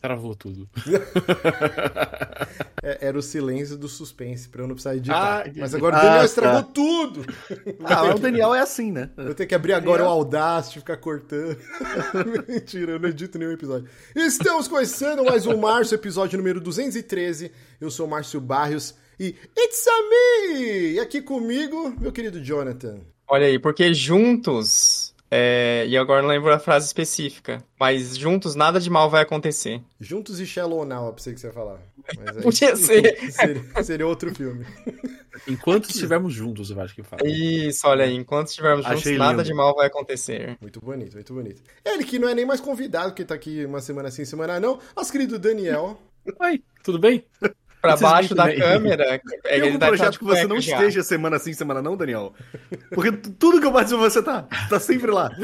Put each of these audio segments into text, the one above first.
Travou tudo. É, era o silêncio do suspense, pra eu não precisar editar. Ah, Mas agora o ah, Daniel tá. estragou tudo! Ah, o Daniel é assim, né? Eu tenho que abrir agora o Audacity, ficar cortando. Mentira, eu não edito nenhum episódio. Estamos começando mais um Márcio, episódio número 213. Eu sou o Márcio Barrios e It's a me! E aqui comigo, meu querido Jonathan. Olha aí, porque juntos. É, E agora não lembro a frase específica. Mas juntos nada de mal vai acontecer. Juntos e Shallow Now, eu pensei que você ia falar. Mas aí- Podia ser. Seria, seria outro filme. Enquanto estivermos juntos, eu acho que fala. Isso, olha aí. Enquanto estivermos juntos, Achei nada lindo. de mal vai acontecer. Muito bonito, muito bonito. Ele que não é nem mais convidado, que tá aqui uma semana sim, semana não. Nosso querido Daniel. Oi, tudo bem? Pra Vocês baixo da também. câmera. é, Tem ele algum tá projeto que você não já. esteja semana sim, semana não, Daniel? Porque tudo que eu participo você tá. Tá sempre lá.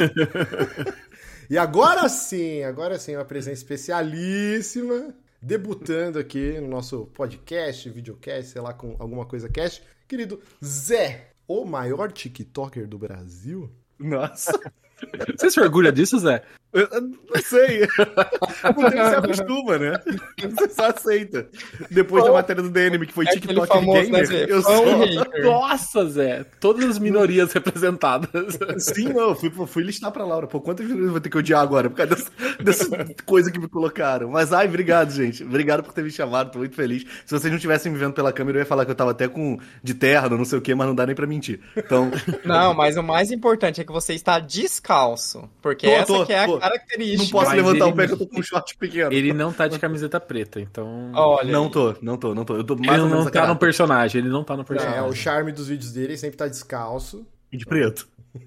E agora sim, agora sim, uma presença especialíssima, debutando aqui no nosso podcast, videocast, sei lá, com alguma coisa cast. Querido Zé, o maior TikToker do Brasil. Nossa. Você se orgulha disso, Zé? Eu, não sei. Tempo se acostuma, né? Você só aceita. Depois da matéria do DNM, que foi É TikTok famoso, né, Gamer, Zé? eu sou. hater. Nossa, Zé! Todas as minorias representadas. Sim, não, eu fui, fui listar pra Laura. Pô, quantas eu vou ter que odiar agora por causa dessa, dessa coisa que me colocaram? Mas, ai, obrigado, gente. Obrigado por ter me chamado, tô muito feliz. Se vocês não tivessem me vendo pela câmera, eu ia falar que eu tava até com de terno, não sei o quê, mas não dá nem pra mentir. Então, Não, mas o mais importante é que você está descalço. Porque Tô, essa tô, que é a. característica. não posso Mas levantar o pé que eu tô com um short pequeno. Ele não tá de camiseta preta, então. Olha Não aí. tô, não tô, não tô. Eu tô mais ele ou menos não tá no personagem, ele não tá no É, personagem. o charme dos vídeos dele ele sempre tá descalço. de preto.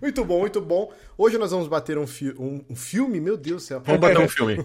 Muito bom, muito bom. Hoje nós vamos bater um, fi- um- um filme, meu Deus do céu. Vamos bater um filme.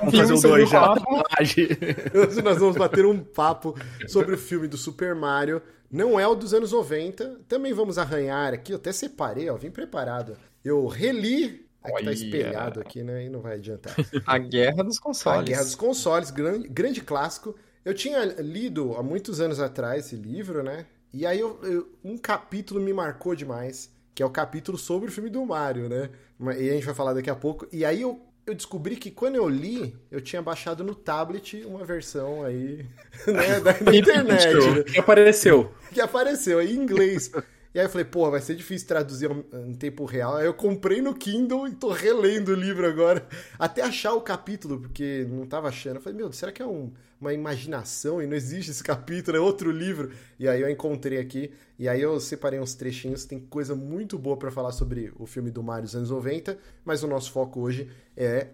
Vamos fazer o sobre dois já. Hoje nós vamos bater um papo sobre o filme do Super Mario. Não é o dos anos 90. Também vamos arranhar aqui. Eu até separei, ó. Vim preparado. Eu reli. É que tá espelhado aqui, né? E não vai adiantar. A guerra dos A consoles. Guerra dos Consoles, grande, grande clássico. Eu tinha lido há muitos anos atrás esse livro, né? E aí eu- eu- um capítulo me marcou demais, que é o capítulo sobre o filme do Mario, né? E a gente vai falar daqui a pouco. E aí eu, eu descobri que quando eu li, eu tinha baixado no tablet uma versão aí, né, da, da internet, né? que apareceu. que apareceu aí em inglês. E aí eu falei, pô, vai ser difícil traduzir em tempo real. Aí eu comprei no Kindle e tô relendo o livro agora, até achar o capítulo, porque não tava achando. Eu falei, meu, será que é um- uma imaginação e não existe esse capítulo? É outro livro. E aí eu encontrei aqui, e aí eu separei uns trechinhos. Tem coisa muito boa pra falar sobre o filme do Mario dos anos 90, mas o nosso foco hoje é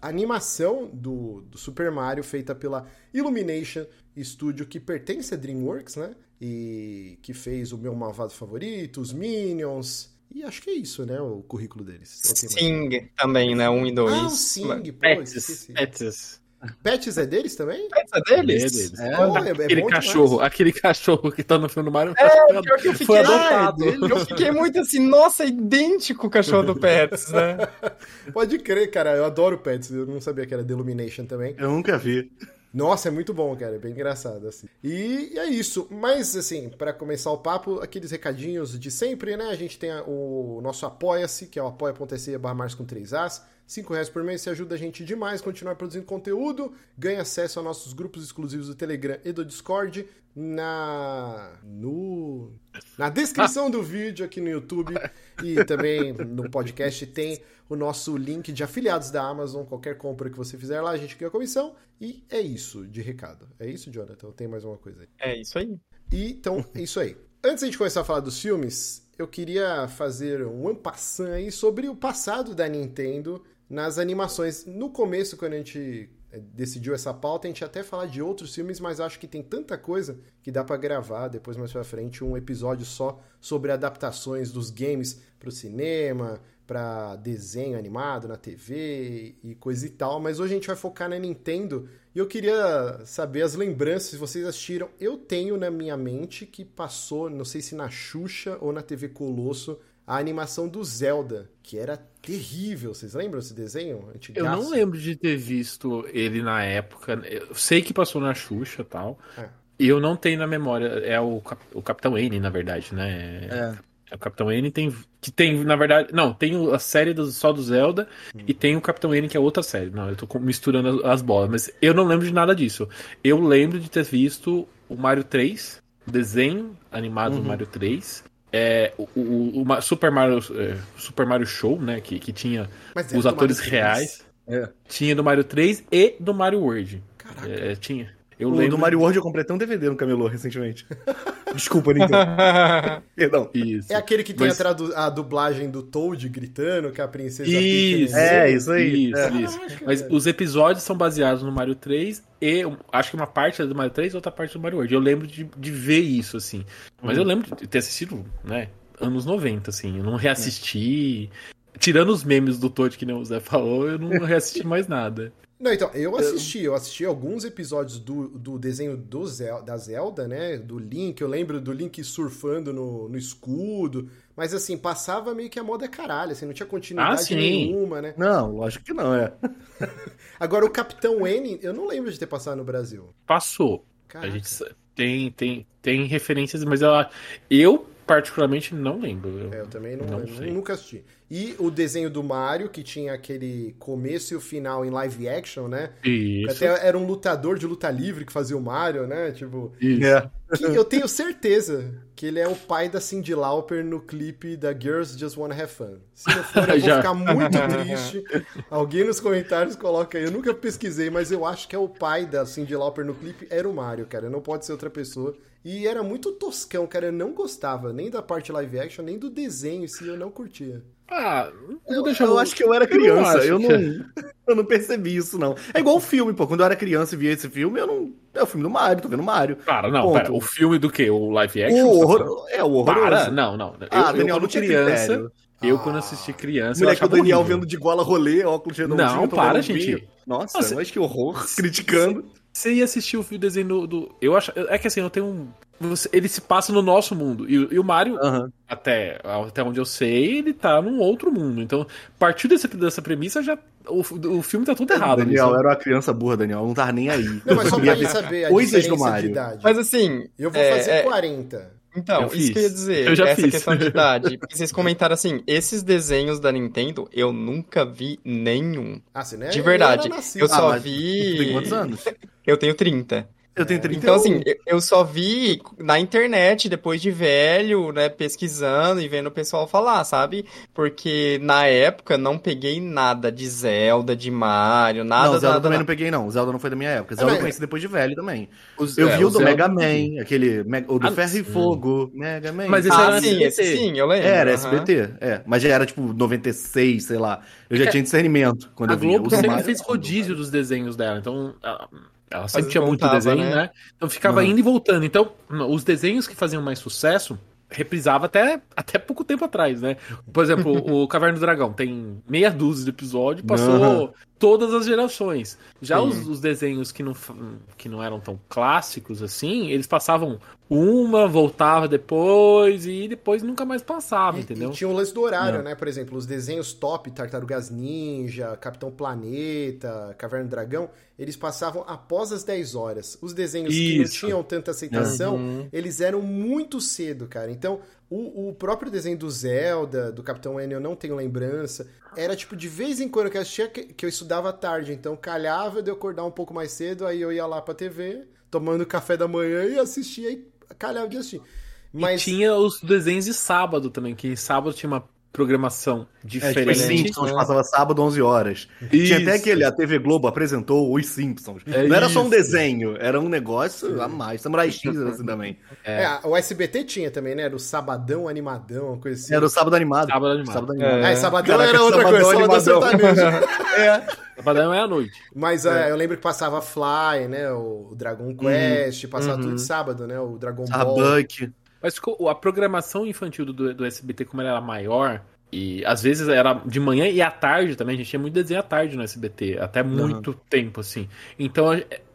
a animação do, do Super Mario feita pela Illumination Studio, que pertence a DreamWorks, né? E que fez o meu malvado favorito, os Minions. E acho que é isso, né? O currículo deles. Sing também, né? Um e dois. Ah, o Sing, pô, Pets. Pets. Pets é deles também? Essa É deles? deles. É, Pô, é- é aquele bom cachorro, demais. aquele cachorro que tá no filme do Mario. É, foi, pior que eu fiquei- foi Ah, adotado. Eu fiquei muito assim, nossa, idêntico o cachorro do Pets, né? Pode crer, cara. Eu adoro Pets. Eu não sabia que era The Illumination também. Eu nunca vi. Nossa, é muito bom, cara. É bem engraçado, assim. E é isso. Mas, assim, pra começar o papo, aqueles recadinhos de sempre, né? A gente tem o nosso Apoia-se, que é o apoia.se barra com 3As. 5 reais por mês, você ajuda a gente demais a continuar produzindo conteúdo. Ganha acesso a nossos grupos exclusivos do Telegram e do Discord. Na... No... Na descrição do vídeo aqui no YouTube e também no podcast tem o nosso link de afiliados da Amazon. Qualquer compra que você fizer lá, a gente ganha comissão. E é isso de recado. É isso, Jonathan? Tem mais uma coisa aí? É isso aí. E, então, é isso aí. Antes de a gente começar a falar dos filmes, eu queria fazer um ampassan aí sobre o passado da Nintendo nas animações. No começo, quando a gente eh, decidiu essa pauta, a gente até falar de outros filmes, mas acho que tem tanta coisa que dá pra gravar depois mais pra frente um episódio só sobre adaptações dos games pro cinema, pra desenho animado na TV e coisa e tal. Mas hoje a gente vai focar na Nintendo e eu queria saber as lembranças, se vocês assistiram. Eu tenho na minha mente que passou, não sei se na Xuxa ou na TV Colosso, a animação do Zelda, que era terrível. Vocês lembram esse desenho? Eu Antigaço? não lembro de ter visto ele na época. Eu sei que passou na Xuxa e tal. É. E eu não tenho na memória. É o, Cap- o Capitão N, na verdade, né? É. O Capitão N tem. Que tem, na verdade. Não, tem a série do, só do Zelda e tem o Capitão N, que é outra série. Não, eu tô misturando as, as bolas. Mas eu não lembro de nada disso. Eu lembro de ter visto o Mario 3, o desenho animado do Mario 3. É, o, o- o Super, Mario, é, Super Mario Show, né? Que, que tinha Mas era os atores Mario 3. reais. É. Tinha do Mario 3 e do Mario World. Caraca. É, tinha. Eu O lembro. do Mario World eu completei um DVD no Camelô recentemente. Desculpa, Nintendo. Perdão. Isso. É aquele que tem Mas- a, tradu- a dublagem do Toad gritando, que a princesa Isso, Peach- É, isso aí. Isso, É. isso. Caraca, Mas velho. os episódios são baseados no Mario 3 e acho que uma parte é do Mario 3 e outra parte do Mario World. Eu lembro de, de ver isso, assim. Mas eu lembro de ter assistido, né, anos 90, assim. Eu não reassisti. Tirando os memes do Toad que nem o Zé falou, eu não reassisti mais nada. Não, então, eu assisti, eu assisti alguns episódios do, do desenho do Zel- da Zelda, né? Do Link, eu lembro do Link surfando no, no escudo. Mas assim, passava meio que a moda caralho, assim, não tinha continuidade Ah, nenhuma, né? Não, lógico que não, é. Agora, o Capitão N, eu não lembro de ter passado no Brasil. Passou. A Caraca. gente sa- tem, tem, tem referências, mas eu, eu particularmente não lembro. Eu- É, eu também não, Não lembro, sei. nunca assisti. E o desenho do Mario, que tinha aquele começo e o final em live action, né? Isso. Até era um lutador de luta livre que fazia o Mario, né? Tipo, isso. É. que eu tenho certeza que ele é o pai da Cyndi Lauper no clipe da Girls Just Wanna Have Fun. Se não for, eu vou Já. ficar muito triste. Alguém nos comentários coloca aí. Eu nunca pesquisei, mas eu acho que é o pai da Cyndi Lauper no clipe era o Mario, cara. Não pode ser outra pessoa. E era muito toscão, cara. Eu não gostava nem da parte live action, nem do desenho em si, eu não curtia. Ah, eu, Eu, deixa eu acho que eu era eu não criança, acho eu não, que- eu não percebi isso, não. É igual o filme, pô. Quando eu era criança e via esse filme, eu não. É o filme do Mario, tô vendo Mario. Cara, não, Ponto. pera, o filme do quê? O live action? O tá horror, é, o horroroso. Para, não, não. Eu, Ah, eu Daniel, quando não tinha criança, critério. eu Ah. quando assisti criança, eu Moleque, o Daniel horrível. vendo de gola rolê, óculos redondinho. Não, para, gente. Nossa, Nossa. mas que horror. Criticando. Você ia assistir o filme desenho do, do- Eu acho. É que assim, eu tenho um. você- ele se passa no nosso mundo. E, e o Mario, Aham. até, até onde eu sei, ele tá num outro mundo. Então, a partir dessa, dessa premissa, já. O, o filme tá tudo errado. Daniel era uma criança burra, Daniel. Não tava nem aí. Não, mas só pra ver saber a coisas do Mario. idade. Mas assim. Eu vou é, fazer é, 40. Então, Eu isso fiz. que eu ia dizer, Eu já essa fiz. questão de idade. Porque vocês comentaram assim, esses desenhos da Nintendo, eu nunca vi nenhum. Ah, você não é, De verdade. nem era nascido. Eu só mas vi. Tu tem quantos anos? Eu tenho 30. Eu tenho 31. Então, assim, eu- só vi na internet, depois de velho, né, pesquisando e vendo o pessoal falar, sabe? Porque na época não peguei nada de Zelda, de Mario, nada, não, Zelda nada, também nada. não peguei, não. Zelda não foi da minha época. Zelda Ah, eu mas- conheci depois de velho também. Os- Eu é, vi o do Zelda- Mega Man, aquele. O do Ah, Ferro e hum. Fogo. Mega Man. Mas esse Ah, era sim, SBT. esse sim, eu lembro. Era. SBT, é. Mas já era tipo 96, sei lá. Eu já É tinha discernimento quando A eu vi. Globo O do sempre Mario- fez rodízio dos desenhos dela, então ela, ela sempre tinha muito voltava, desenho, né? né? Então ficava Uhum. indo e voltando. Então, os desenhos que faziam mais sucesso reprisava até, até pouco tempo atrás, né? Por exemplo, o Caverna do Dragão tem meia dúzia de episódios, passou Uhum. todas as gerações. Já os, os desenhos que não, que não eram tão clássicos assim, eles passavam uma, voltava depois e depois nunca mais passava, E- entendeu? E tinha o lance do horário, Não. né? Por exemplo, os desenhos top, Tartarugas Ninja, Capitão Planeta, Caverna do Dragão, eles passavam após as 10 horas. Os desenhos que não Isso. tinham tanta aceitação, Uhum. eles eram muito cedo, cara. Então, o, o próprio desenho do Zelda, do Capitão N, eu não tenho lembrança. Era tipo, de vez em quando que eu assistia, que, que eu estudava à tarde. Então, calhava de eu acordar um pouco mais cedo, aí eu ia lá pra TV, tomando café da manhã e assistia e calhava de assistir. Mas E tinha os desenhos de sábado também, que sábado tinha uma programação É, tipo, diferente. os Simpsons né? passava sábado 11 horas. Tinha até Isso. aquele, a TV Globo apresentou os Simpsons. É não era só um isso. desenho, era um negócio a mais. Samurai X era assim também. É, o SBT tinha também, né? Era o Sabadão Animadão, uma coisa assim. Era o Sábado Animado. Sábado Animado. Sábado Animado. É. Ah, e Sabadão Caraca, era outra Sabadão coisa, Sabadão Animadão. É. Sabadão é à noite. Mas é, eu lembro que passava Fly, né? O Dragon Quest, passava Uhum. tudo de sábado, né? O Dragon A Ball. Buck. Mas a programação infantil do, do SBT, como ela era maior, e às vezes era de manhã e à tarde também, a gente tinha muito desenho à tarde no SBT, até muito tempo, assim. Então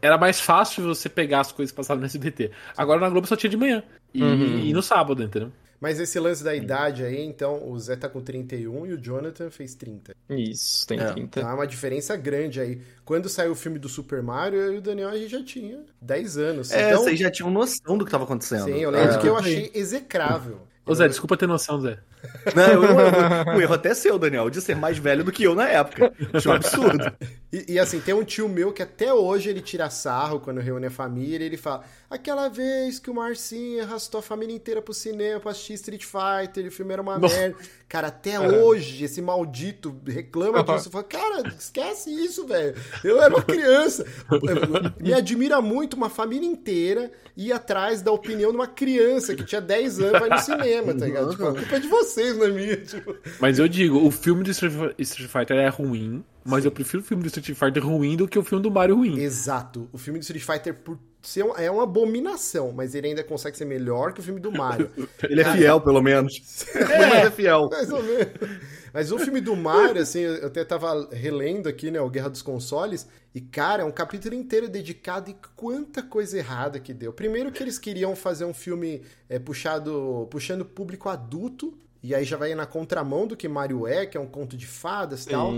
era mais fácil você pegar as coisas passadas no SBT. Agora na Globo só tinha de manhã. E, Uhum. e no sábado, entendeu? Mas esse lance da idade aí, então, o Zé tá com 31 e o Jonathan fez 30. Isso, tem É. 30. Então é uma diferença grande aí. Quando saiu o filme do Super Mario, eu e o Daniel a gente já tinha 10 anos. É, então, vocês já tinham noção do que estava acontecendo. sim, eu lembro É. que eu achei execrável. Ô Zé, desculpa ter noção, Zé. Não, eu, eu, erro até é seu, Daniel, de ser mais velho do que eu na época. Isso é um absurdo. E, e, assim, tem um tio meu que até hoje ele tira sarro quando reúne a família. Ele fala: aquela vez que o Marcinho arrastou a família inteira pro cinema pra assistir Street Fighter, o filme era uma Nossa. merda. Cara, até hoje esse maldito reclama disso. Fala, cara, esquece isso, velho. Eu era uma criança. Me admira muito uma família inteira ir atrás da opinião de uma criança que tinha 10 anos vai no cinema, tá ligado? Tipo, a culpa é de vocês, não é minha. Tipo. Mas eu digo, o filme de Street Fighter é ruim, mas Sim. eu prefiro o filme do Street Fighter ruim do que o filme do Mario ruim. Exato. O filme do Street Fighter, por ser um, é uma abominação, mas ele ainda consegue ser melhor que o filme do Mario. ele é fiel, pelo menos. É, mas é fiel. Mais ou menos. Mas o filme do Mario, assim, eu até tava relendo aqui, né, o Guerra dos Consoles, e, cara, é um capítulo inteiro dedicado e quanta coisa errada que deu. Primeiro que eles queriam fazer um filme é, puxado, puxando público adulto, e aí já vai na contramão do que Mario é, que é um conto de fadas e tal.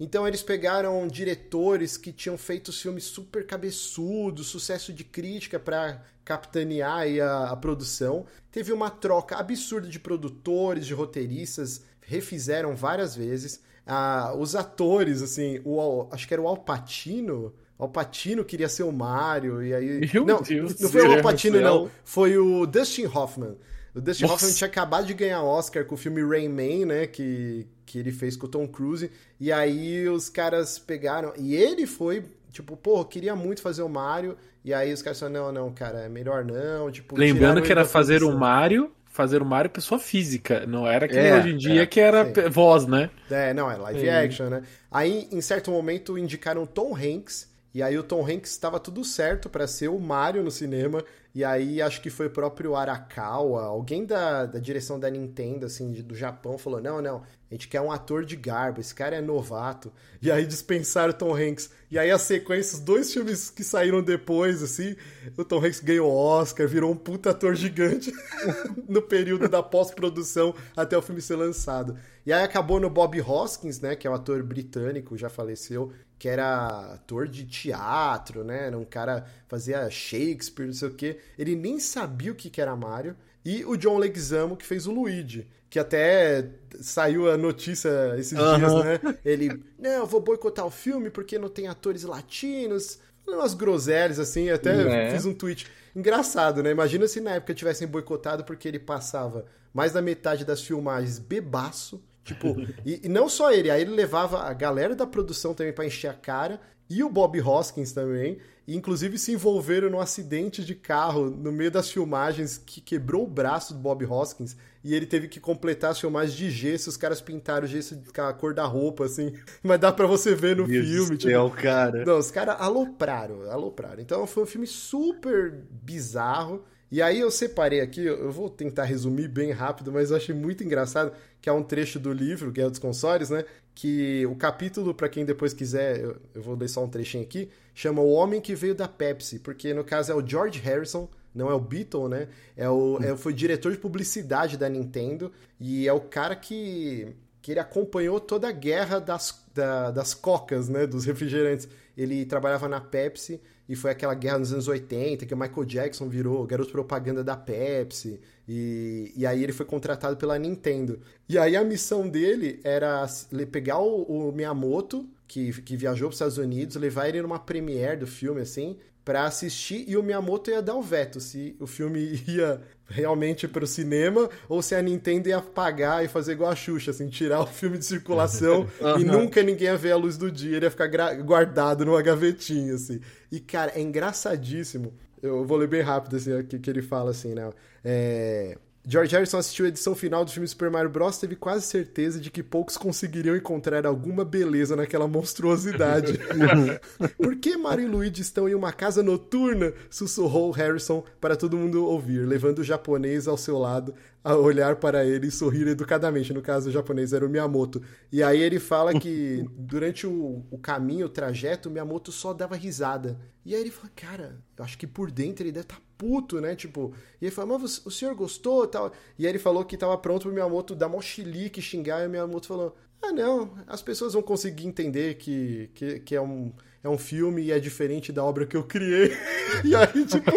Então eles pegaram diretores que tinham feito filmes super cabeçudos, sucesso de crítica para capitanear a, a, produção. Teve uma troca absurda de produtores, de roteiristas, refizeram várias vezes. Ah, os atores, assim, o, acho que era o Alpatino. Alpatino queria ser o Mario, e aí. Meu não, Deus não foi o Alpatino, não. Foi o Dustin Hoffman. O Dustin Nossa. Hoffman tinha acabado de ganhar Oscar com o filme Rain Man, né? Que, que ele fez com o Tom Cruise. E aí os caras pegaram. E ele foi, tipo, pô, queria muito fazer o Mario. E aí os caras falaram, não, não, cara, é melhor não. Tipo, Lembrando que era fazer o Mario fazer o Mario pessoa física, não era que é, hoje em dia é, que era sim. voz, né? É, não, é live action, né? Aí, em certo momento, indicaram Tom Hanks, e aí o Tom Hanks estava tudo certo para ser o Mario no cinema, e aí acho que foi o próprio Arakawa, alguém da, da direção da Nintendo, assim, do Japão, falou: não, não, a gente quer um ator de garbo, esse cara é novato. E aí dispensaram o Tom Hanks. E aí a sequência, os dois filmes que saíram depois, assim, o Tom Hanks ganhou Oscar, virou um puta ator gigante no período da pós-produção até o filme ser lançado. E aí acabou no Bob Hoskins, né, que é um ator britânico, já faleceu, que era ator de teatro, né? Era um cara fazia Shakespeare, não sei o quê. Ele nem sabia o que era Mario. E o John Leguizamo, que fez o Luigi. Que até saiu a notícia esses uhum. dias, né? Ele, não, eu vou boicotar o filme porque não tem atores latinos. Umas groselhas, assim. Até é. fiz um tweet. Engraçado, né? Imagina se na época tivessem boicotado porque ele passava mais da metade das filmagens bebaço Tipo, e, e, não só ele, aí ele levava a galera da produção também para encher a cara, e o Bob Hoskins também, e inclusive se envolveram num acidente de carro no meio das filmagens que quebrou o braço do Bob Hoskins, e ele teve que completar as filmagens de gesso, os caras pintaram o gesso com a cor da roupa, assim, mas dá para você ver no Meu filme. Tipo, céu, cara. Não, os caras alopraram, alopraram. Então foi um filme super bizarro, e aí eu separei aqui, eu vou tentar resumir bem rápido, mas eu achei muito engraçado, que é um trecho do livro, Guerra dos Consores, né? Que o capítulo, para quem depois quiser, eu, eu, vou ler só um trechinho aqui, chama O Homem que Veio da Pepsi, porque no caso é o George Harrison, não é o Beatle, né? É o, é, foi diretor de publicidade da Nintendo e é o cara que, que ele acompanhou toda a guerra das, da, das cocas, né? Dos refrigerantes. Ele trabalhava na Pepsi e foi aquela guerra nos anos 80 que o Michael Jackson virou garoto propaganda da Pepsi. E, e aí ele foi contratado pela Nintendo. E aí a missão dele era pegar o, o Miyamoto, que, que viajou para os Estados Unidos, levar ele numa premiere do filme, assim, para assistir e o Miyamoto ia dar o veto se o filme ia realmente para o cinema ou se a Nintendo ia pagar e fazer igual a Xuxa, assim, tirar o filme de circulação uhum. e nunca ninguém ia ver a luz do dia, ele ia ficar guardado numa gavetinha, assim. E, cara, é engraçadíssimo. Eu vou ler bem rápido, assim, que, que ele fala, assim, né? É... George Harrison assistiu a edição final do filme Super Mario Bros. teve quase certeza de que poucos conseguiriam encontrar alguma beleza naquela monstruosidade. Por que Mario e Luigi estão em uma casa noturna? sussurrou Harrison para todo mundo ouvir, levando o japonês ao seu lado a olhar para ele e sorrir educadamente. No caso, o japonês era o Miyamoto. E aí ele fala que durante o, o caminho, o trajeto, o Miyamoto só dava risada. E aí ele fala, cara, eu acho que por dentro ele deve estar tá puto, né? Tipo, e ele fala, mas o senhor gostou tal? E aí ele falou que estava pronto pro Miyamoto dar mó chilique, xingar, e o Miyamoto falou, ah, não, as pessoas vão conseguir entender que, que, que é um é um filme e é diferente da obra que eu criei. e aí, tipo,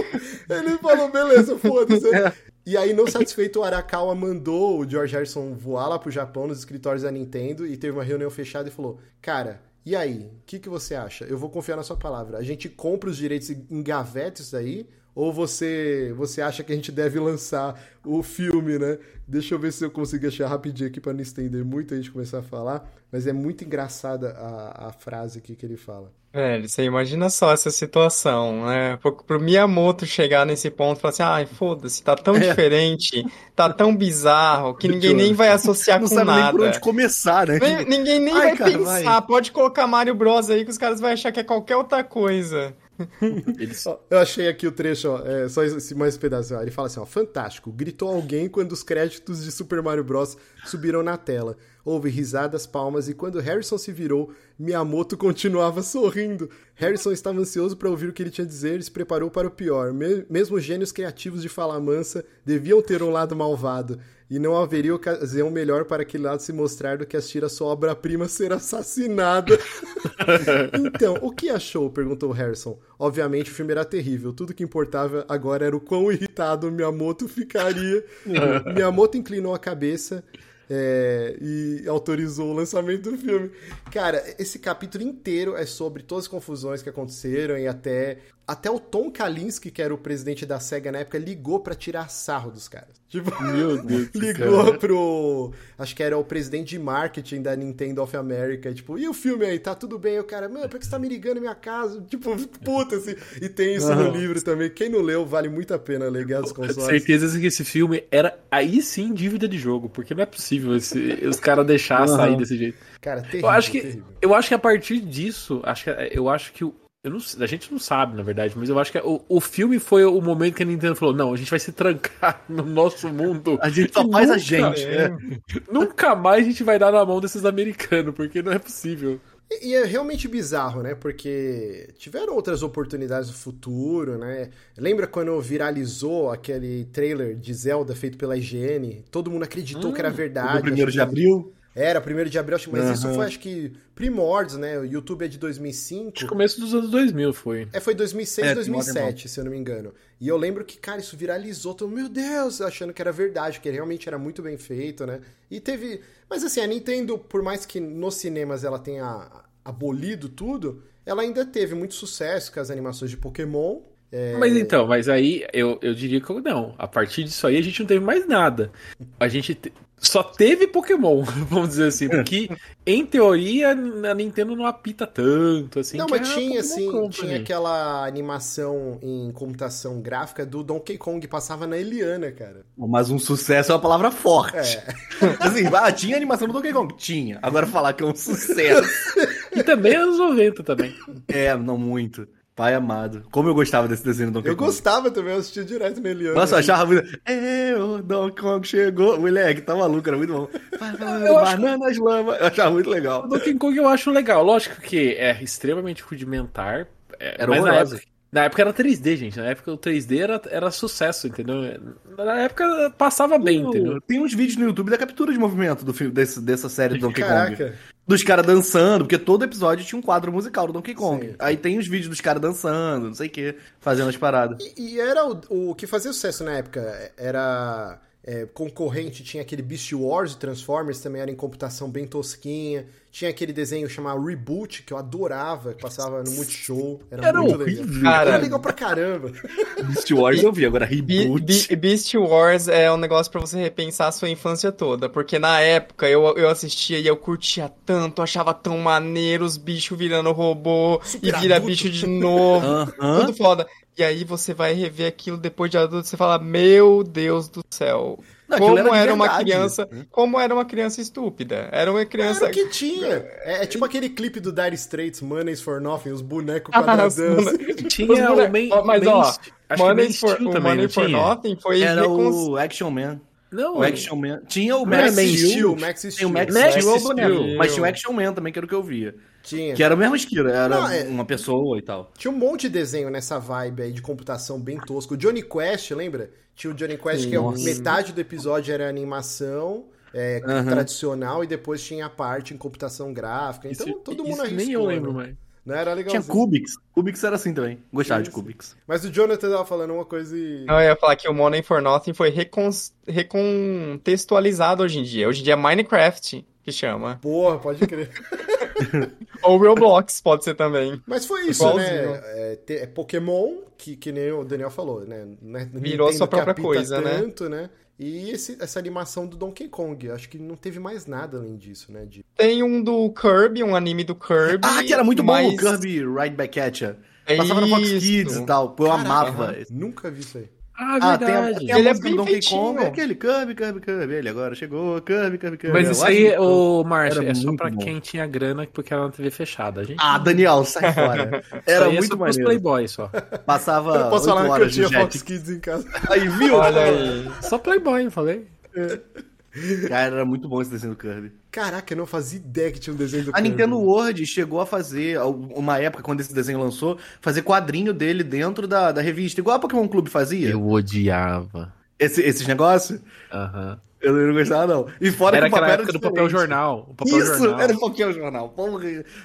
ele falou, beleza, foda-se. E aí, não satisfeito, o Arakawa mandou o George Harrison voar lá pro Japão, nos escritórios da Nintendo, e teve uma reunião fechada e falou: Cara, e aí? O que, que você acha? Eu vou confiar na sua palavra. A gente compra os direitos e engaveta isso aí? Ou você, você acha que a gente deve lançar o filme, né? Deixa eu ver se eu consigo achar rapidinho aqui para não estender muito a gente começar a falar. Mas é muito engraçada a, a frase aqui que ele fala. Velho, você imagina só essa situação, né? Pro, pro Miyamoto chegar nesse ponto e falar assim, ai, foda-se, tá tão É. diferente, tá tão bizarro, que ninguém nem vai associar Não com sabe nem por nada. onde começar, né? Nem- ninguém nem Ai, vai cara, pensar, vai. pode colocar Mario Bros aí que os caras vão achar que é qualquer outra coisa. Eles... Ó, Eu achei aqui o trecho, ó, é, só esse mais pedaço. ó. Ele fala assim, ó, fantástico. Gritou alguém quando os créditos de Super Mario Bros. subiram na tela. Houve risadas, palmas e quando Harrison se virou, Miyamoto continuava sorrindo. Harrison estava ansioso para ouvir o que ele tinha a dizer e se preparou para o pior. Me- mesmo os gênios criativos de fala mansa deviam ter um lado malvado. E não haveria ocasião melhor para aquele lado se mostrar do que assistir a sua obra-prima ser assassinada. Então, o que achou? perguntou Harrison. Obviamente o filme era terrível. Tudo que importava agora era o quão irritado Miyamoto ficaria. Miyamoto inclinou a cabeça é, e autorizou o lançamento do filme. Cara, esse capítulo inteiro é sobre todas as confusões que aconteceram e até. Até o Tom Kalinske, que era o presidente da SEGA na época, ligou pra tirar sarro dos caras. Tipo, Meu Deus ligou céu. pro. Acho que era o presidente de marketing da Nintendo of America. Tipo, e o filme aí? Tá tudo bem? O cara, mano, por que você tá me ligando na minha casa? Tipo, puta, assim. E tem isso no livro também. Quem não leu, vale muito a pena ler Guerra dos Consoles. Certeza que esse filme era aí sim dívida de jogo, porque não é possível esse- os caras deixar sair desse jeito. Cara, terrível. Eu acho que terrível. eu acho que a partir disso, acho que eu acho que o não, a gente não sabe, na verdade, mas eu acho que o, o filme foi o momento que a Nintendo falou: não, a gente vai se trancar no nosso mundo. A gente só faz a nunca- gente. é. Nunca mais a gente vai dar na mão desses americanos, porque não é possível. E e é realmente bizarro, né? Porque tiveram outras oportunidades no futuro, né? Lembra quando viralizou aquele trailer de Zelda feito pela IGN? Todo mundo acreditou que era verdade. No primeiro de que- abril. Era, primeiro de abril, acho que- mas isso Aham. foi, acho que, primórdios, né? O YouTube é de 2005. Acho que começo dos anos 2000 foi. É, foi 2006, É, 2007, se eu não me engano. E eu lembro que, cara, isso viralizou. Todo mundo, meu Deus, achando que era verdade, que realmente era muito bem feito, né? E teve... Mas assim, a Nintendo, por mais que nos cinemas ela tenha abolido tudo, ela ainda teve muito sucesso com as animações de Pokémon. É, Mas então, mas aí eu, eu diria que não. A partir disso aí a gente não teve mais nada. A gente te- só teve Pokémon, vamos dizer assim. Porque, em teoria, a Nintendo não apita tanto, assim. não, que mas é tinha, assim, Company. tinha aquela animação em computação gráfica do Donkey Kong, passava na Eliana, cara. Mas um sucesso é uma palavra forte. É. Assim, ah, tinha animação do Donkey Kong? Tinha. Agora falar que é um sucesso. E também anos 90 também. é, não muito. Pai amado. Como eu gostava desse desenho do Donkey Eu Kong. gostava também, eu assistia direto na Eliana. Nossa, eu achava muito. É, o Donkey Kong chegou. Moleque, tá maluco, era muito bom. Eu acho- Bananas lama. Eu achava muito legal. O Donkey Kong eu acho legal. Lógico que é extremamente rudimentar. é, Era mas na horroroso. época, na época era 3D, gente. Na época o 3D era, era sucesso, entendeu? Na época passava bem, entendeu? Tem uns vídeos no YouTube da captura de movimento do filme, desse, dessa série do Donkey Kong. Dos caras dançando, porque todo episódio tinha um quadro musical do Donkey Kong. Sim. Aí tem os vídeos dos caras dançando, não sei o que, fazendo as paradas. E, e era o, o que fazia sucesso na época. Era é, concorrente, tinha aquele Beast Wars de Transformers, também era em computação bem tosquinha. Tinha aquele desenho chamado Reboot, que eu adorava, que passava no Multishow. Era, Era muito horrível. legal. Cara, Era legal pra caramba. Beast Wars eu vi, agora Be- reboot. Be- Beast Wars é um negócio pra você repensar a sua infância toda, porque na época eu, eu assistia e eu curtia tanto, achava tão maneiro os bichos virando robô Super e vira adulto. bicho de novo, Aham. tudo foda. E aí você vai rever aquilo depois de adulto, você fala, meu Deus do céu. Não, como era era, uma criança, como era uma criança estúpida. Era uma criança Era o que tinha. É, é tipo aquele clipe do Dire Straits, Money's for Nothing, os bonecos Ah, quadradão. assim. Tinha o main, mas, main- ó, acho que Money main for, Steel o também, Money for? Nothing foi Era recon- o Action Man. Não, O Action Man. Tinha o Max Man Steel. Steel, Max Tem o Steel. Max Max Steel é o Steel. boneco. Mas tinha o Action Man também, que era o que eu via. Tinha. Que era o mesmo estilo, era Não, é- uma pessoa e tal. Tinha um monte de desenho nessa vibe aí de computação bem tosco. O Johnny Quest, lembra? Tinha o Johnny Quest, que é Nossa. metade do episódio era animação é, Aham. tradicional e depois tinha a parte em computação gráfica. Então Isso- todo isso mundo arriscou. Nem eu lembro, né? mais. Não era legalzinho. Tinha Kubix. Kubix era assim também. Gostava de Isso. Kubix. Mas o Jonathan tava falando uma coisa e. Eu ia falar que o Money for Nothing foi recon... recontextualizado hoje em dia. Hoje em dia é Minecraft que chama. Porra, pode crer. Ou Roblox pode ser também. Mas foi isso, Igualzinho. né? É, é Pokémon, que, que nem o Daniel falou, né? Né- Virou Nintendo sua própria coisa, né? tanto, né? E esse- essa animação do Donkey Kong. Acho que não teve mais nada além disso, né? De... Tem um do Kirby, um anime do Kirby. Ah, que era muito bom mas... o Kirby Ride Back at Ya. É Passava na Fox isso. Kids e tal. Eu Caraca, amava. aham. Nunca vi isso aí. Ah, Ah, tem a, verdade. tem a Ele é bem do Donkey feitinho. Kong, é aquele Kirby, Kirby, Kirby. Ele agora chegou, Kirby, Kirby, Kirby. Mas isso aí, ô Márcio, é só pra bom. quem tinha grana porque era na TV fechada. A gente Ah, Daniel, sai fora. Isso Era aí é muito só pros maneiro. Playboy só. Passava Eu posso 8 falar que eu horas de tinha jet. Fox Kids em casa. Aí, viu? Olha aí. Só Playboy, eu falei. Cara, era muito bom esse desenho do Kirby. Caraca, eu não fazia ideia que tinha um desenho do A Kirby. Nintendo World chegou a fazer, uma época, quando esse desenho lançou, fazer quadrinho dele dentro da, da revista, igual a Pokémon Clube fazia. Eu odiava. Esse, esses negócios. Aham. Eu não gostava, não. E fora Era que o papel aquela era época do papel jornal. O papel Isso, jornal. era o papel jornal.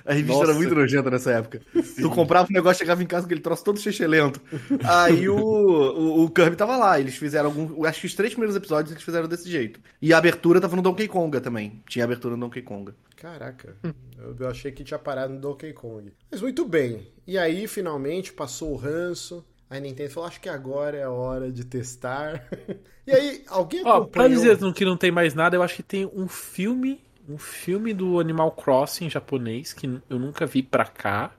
A revista Nossa. era muito nojenta nessa época. Tu comprava um negócio, chegava em casa com aquele troço todo lento. Aí o, o, o Kirby tava lá. Eles fizeram algum. Acho que os três primeiros episódios eles fizeram desse jeito. E a abertura tava no Donkey Konga também. Tinha abertura no Donkey Konga. Caraca, eu, eu achei que tinha parado no Donkey Kong. Mas muito bem. E aí, finalmente, passou o ranço. A Nintendo falou, acho que agora é a hora de testar. e aí, alguém Ó, pra acompanhou... dizer que não tem mais nada, eu acho que tem um filme. Um filme do Animal Crossing japonês que eu nunca vi pra cá.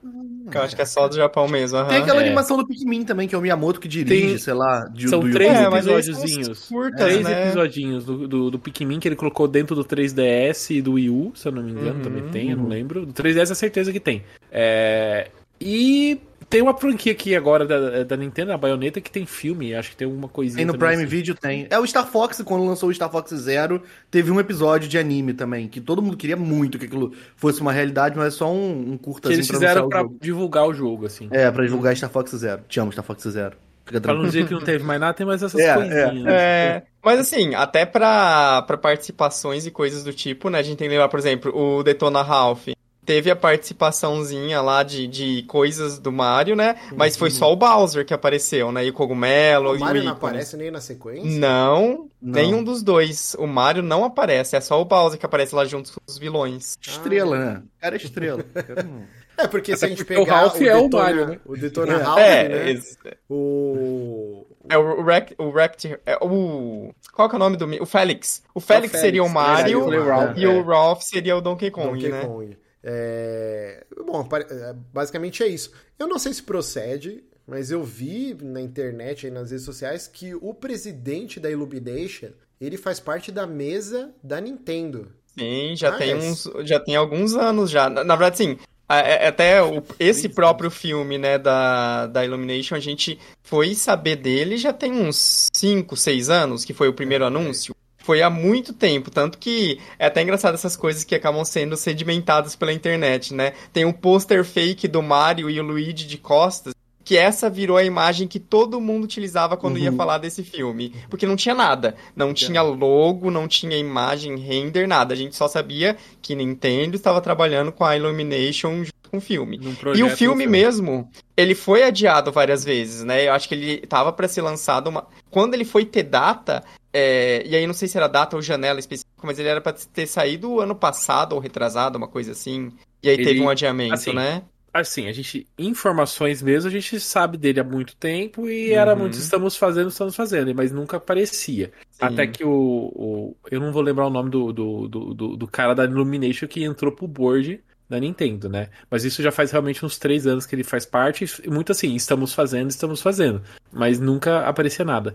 Que eu acho que é só do Japão mesmo. aham. Tem aquela É. animação do Pikmin também, que é o Miyamoto que dirige, Tem- sei lá, de, São do três. É, episódiozinhos. curtas, três né? episodinhos do, do, do Pikmin que ele colocou dentro do 3DS e do Wii U, se eu não me engano, Uhum. também tem, eu não lembro. Do 3DS é certeza que tem. É, E tem uma franquia aqui agora da, da Nintendo, a Bayonetta, que tem filme, acho que tem alguma coisinha. Tem no Prime assim. Video, tem. É o Star Fox, quando lançou o Star Fox Zero, teve um episódio de anime também, que todo mundo queria muito que aquilo fosse uma realidade, mas é só um, um Que curtazinho eles pra fizeram anunciar pra o divulgar o jogo, assim. É, pra divulgar Star Fox Zero. Te amo, Star Fox Zero. Fica Pra não dizer que não teve mais nada, tem mais essas É, coisinhas. É, mas assim, até pra, pra participações e coisas do tipo, né? A gente tem que lembrar, por exemplo, o Detona Ralph. Teve a participaçãozinha lá de, de coisas do Mario, né? Mas foi só o Bowser que apareceu, né? E o Cogumelo O e Mario o não aparece nem na sequência? Não, Não. nenhum dos dois. O Mario não aparece, é só o Bowser que aparece lá junto com os vilões. Estrela, né? Cara, é estrela. É, porque se a Até gente porque o pegar Ralph o é o Mario, né? o Detona É. Ralph, é, né? esse- O... é o Rect, o Rect, é o qual que é o nome do o Félix. O Félix, Félix, seria o Mario seria o Ralph, e é. o Ralph seria o Donkey Kong, Donkey né? Kong. É... Bom, é, basicamente é isso. Eu não sei se procede, mas eu vi na internet e nas redes sociais que o presidente da Illumination, ele faz parte da mesa da Nintendo. Sim, já Ah, tem é. uns, já tem alguns anos já. Na, na verdade, sim. a- é- Até o- esse próprio filme, né, da, da Illumination, a gente foi saber dele já tem uns 5, 6 anos, que foi o primeiro anúncio. Foi há muito tempo, tanto que é até engraçado essas coisas que acabam sendo sedimentadas pela internet, né? Tem um pôster fake do Mario e o Luigi de costas, que essa virou a imagem que todo mundo utilizava quando ia falar desse filme. Porque não tinha nada. Não tinha logo, não tinha imagem, render, nada. A gente só sabia que Nintendo estava trabalhando com a Illumination junto com o filme. E o filme mesmo, ele foi adiado várias vezes, né? Eu acho que ele tava para ser lançado uma... Quando ele foi ter data, é, e aí não sei se era data ou janela específica, mas ele era para ter saído ano passado ou retrasado, uma coisa assim. E aí Ele- teve um adiamento, assim, né? Assim, a gente. Informações mesmo, a gente sabe dele há muito tempo e era Uhum. muito. Estamos fazendo, estamos fazendo, mas nunca aparecia. Sim. Até que o, o- Eu não vou lembrar o nome do, do, do, do- do cara da Illumination que entrou pro board da Nintendo, né? Mas isso já faz realmente uns três anos que ele faz parte, e muito assim, estamos fazendo, estamos fazendo. Mas nunca aparecia nada.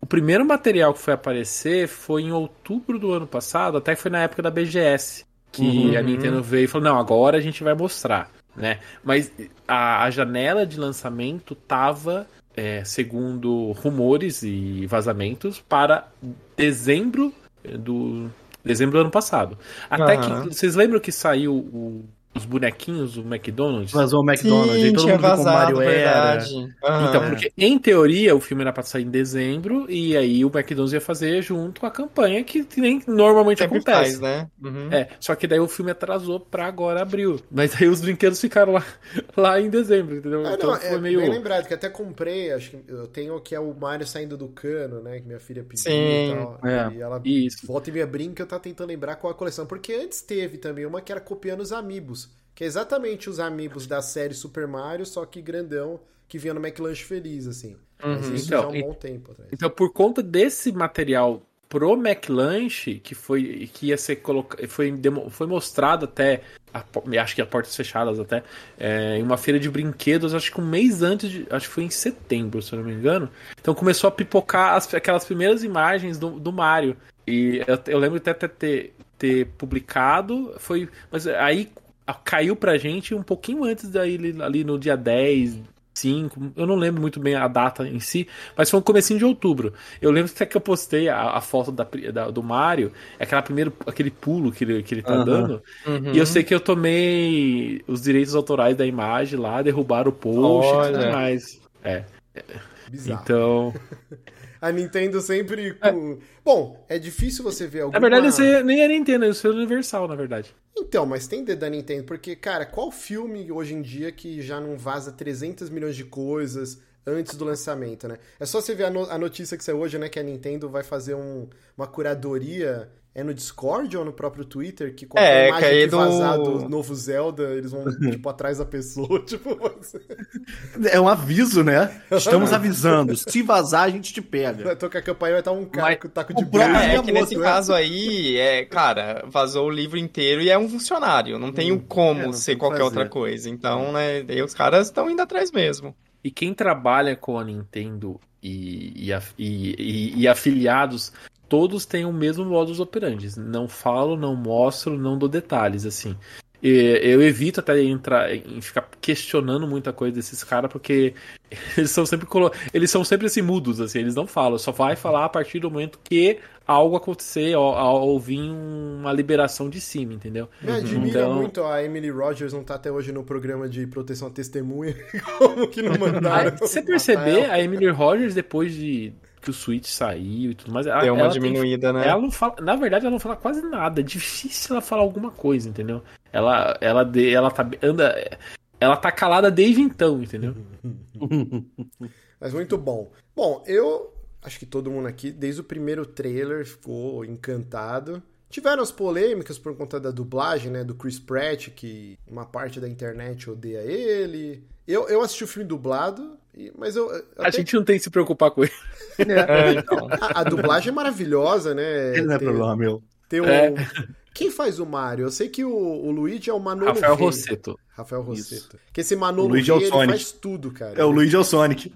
O primeiro material que foi aparecer foi em outubro do ano passado, até que foi na época da BGS. Que Uhum. a Nintendo veio e falou: não, agora a gente vai mostrar. Né? Mas a, a janela de lançamento tava, é, segundo rumores e vazamentos, para dezembro do dezembro do ano passado. Até Aham. que vocês lembram que saiu o, os bonequinhos do McDonald's. Vazou o McDonald's, Sim, e todo tinha mundo viu como o vazado, Mario era. verdade. Aham. Então, porque em teoria o filme era pra sair em dezembro e aí o McDonald's ia fazer junto com a campanha que nem normalmente Sempre acontece. faz, né? Uhum. É, só que daí o filme atrasou pra agora abril. Mas aí os brinquedos ficaram lá, lá em dezembro, entendeu? Ah, então não, foi é meio. bem lembrado, que até comprei, acho que eu tenho que é o Mario saindo do cano, né? Que minha filha pediu Sim, e tal. é, e ela isso. volta e meia brinca, eu tá tentando lembrar qual a coleção. Porque antes teve também uma que era copiando os Amiibos. Que é exatamente os Amiibos da série Super Mario, só que grandão, que vinha no McLanche Feliz, assim. Isso Então, já há um e- bom tempo atrás. Então, por conta desse material pro McLanche, que foi que ia ser colocado, foi, demo- foi mostrado até, a acho que a portas fechadas até, é, em uma feira de brinquedos, acho que um mês antes, de, acho que foi em setembro, se eu não me engano. Então começou a pipocar as- aquelas primeiras imagens do, do Mario. E eu, eu lembro até ter, ter, publicado, foi, mas aí caiu pra gente um pouquinho antes daí, ali- no dia 10, 5, eu não lembro muito bem a data em si, mas foi no comecinho de outubro. Eu lembro até que eu postei a, a foto da, da- do Mario, aquela primeiro, aquele pulo que ele, que ele tá Aham. dando, Uhum. e eu sei que eu tomei os direitos autorais da imagem lá, derrubaram o post e tudo Olha. mais. É, Bizarro. então... A Nintendo sempre com... Bom, é difícil você ver alguma... Na verdade, esse nem é Nintendo, esse é Universal, na verdade. Então, mas tem dedo da Nintendo, porque, cara, qual filme hoje em dia que já não vaza 300 milhões de coisas antes do lançamento, né? É só você ver a, no- a notícia que saiu hoje, né, que a Nintendo vai fazer um- uma curadoria, é no Discord ou no próprio Twitter, que qualquer É, imagem que aí que vazar do- do novo Zelda, eles vão, tipo, atrás da pessoa, tipo... É um aviso, né? Estamos avisando. Se vazar, a gente te pega. Eu tô com a campanha vai estar um cara Mas com taco de o próprio beisebol. É, que nesse né? caso aí, é, cara, vazou o livro inteiro e é um funcionário. Não tem o como É, não ser qualquer fazer. outra coisa. Então, né, daí os caras estão indo atrás mesmo. E quem trabalha com a Nintendo e, e- e- e afiliados, todos têm o mesmo modus operandi. Não falo, não mostro, não dou detalhes, assim. E Eu evito até entrar em ficar questionando muita coisa desses caras, porque eles são sempre colo... eles são sempre assim mudos, assim, eles não falam, só vai falar a partir do momento que algo acontecer, ao vir uma liberação de cima, entendeu? Me admira Então- muito a Emily Rogers não tá até hoje no programa de proteção à testemunha. Como que não mandaram? Aí, você perceber, a Emily Rogers, depois de que o Switch saiu e tudo mais, ela, Deu uma ela tem- diminuída, né? ela não fala, na verdade, ela não fala quase nada. É difícil ela falar alguma coisa, entendeu? Ela, ela, de- ela tá, anda, ela tá calada desde então, entendeu? Mas muito bom. Bom, eu acho que todo mundo aqui, desde o primeiro trailer, ficou encantado. Tiveram as polêmicas por conta da dublagem, né? Do Chris Pratt, que uma parte da internet odeia ele. Eu, eu assisti o filme dublado, mas eu. A até- gente não tem que se preocupar com ele. É, então. a, a dublagem é maravilhosa, né? Não é Tem- problema meu. tem o- É. Quem faz o Mario? Eu sei que o, o Luigi é o Manolo Rafael Rey. Rosseto. Rafael Rosseto. Que esse Manolo O Luigi é o Sonic. faz tudo, cara. É o Luigi é o Sonic.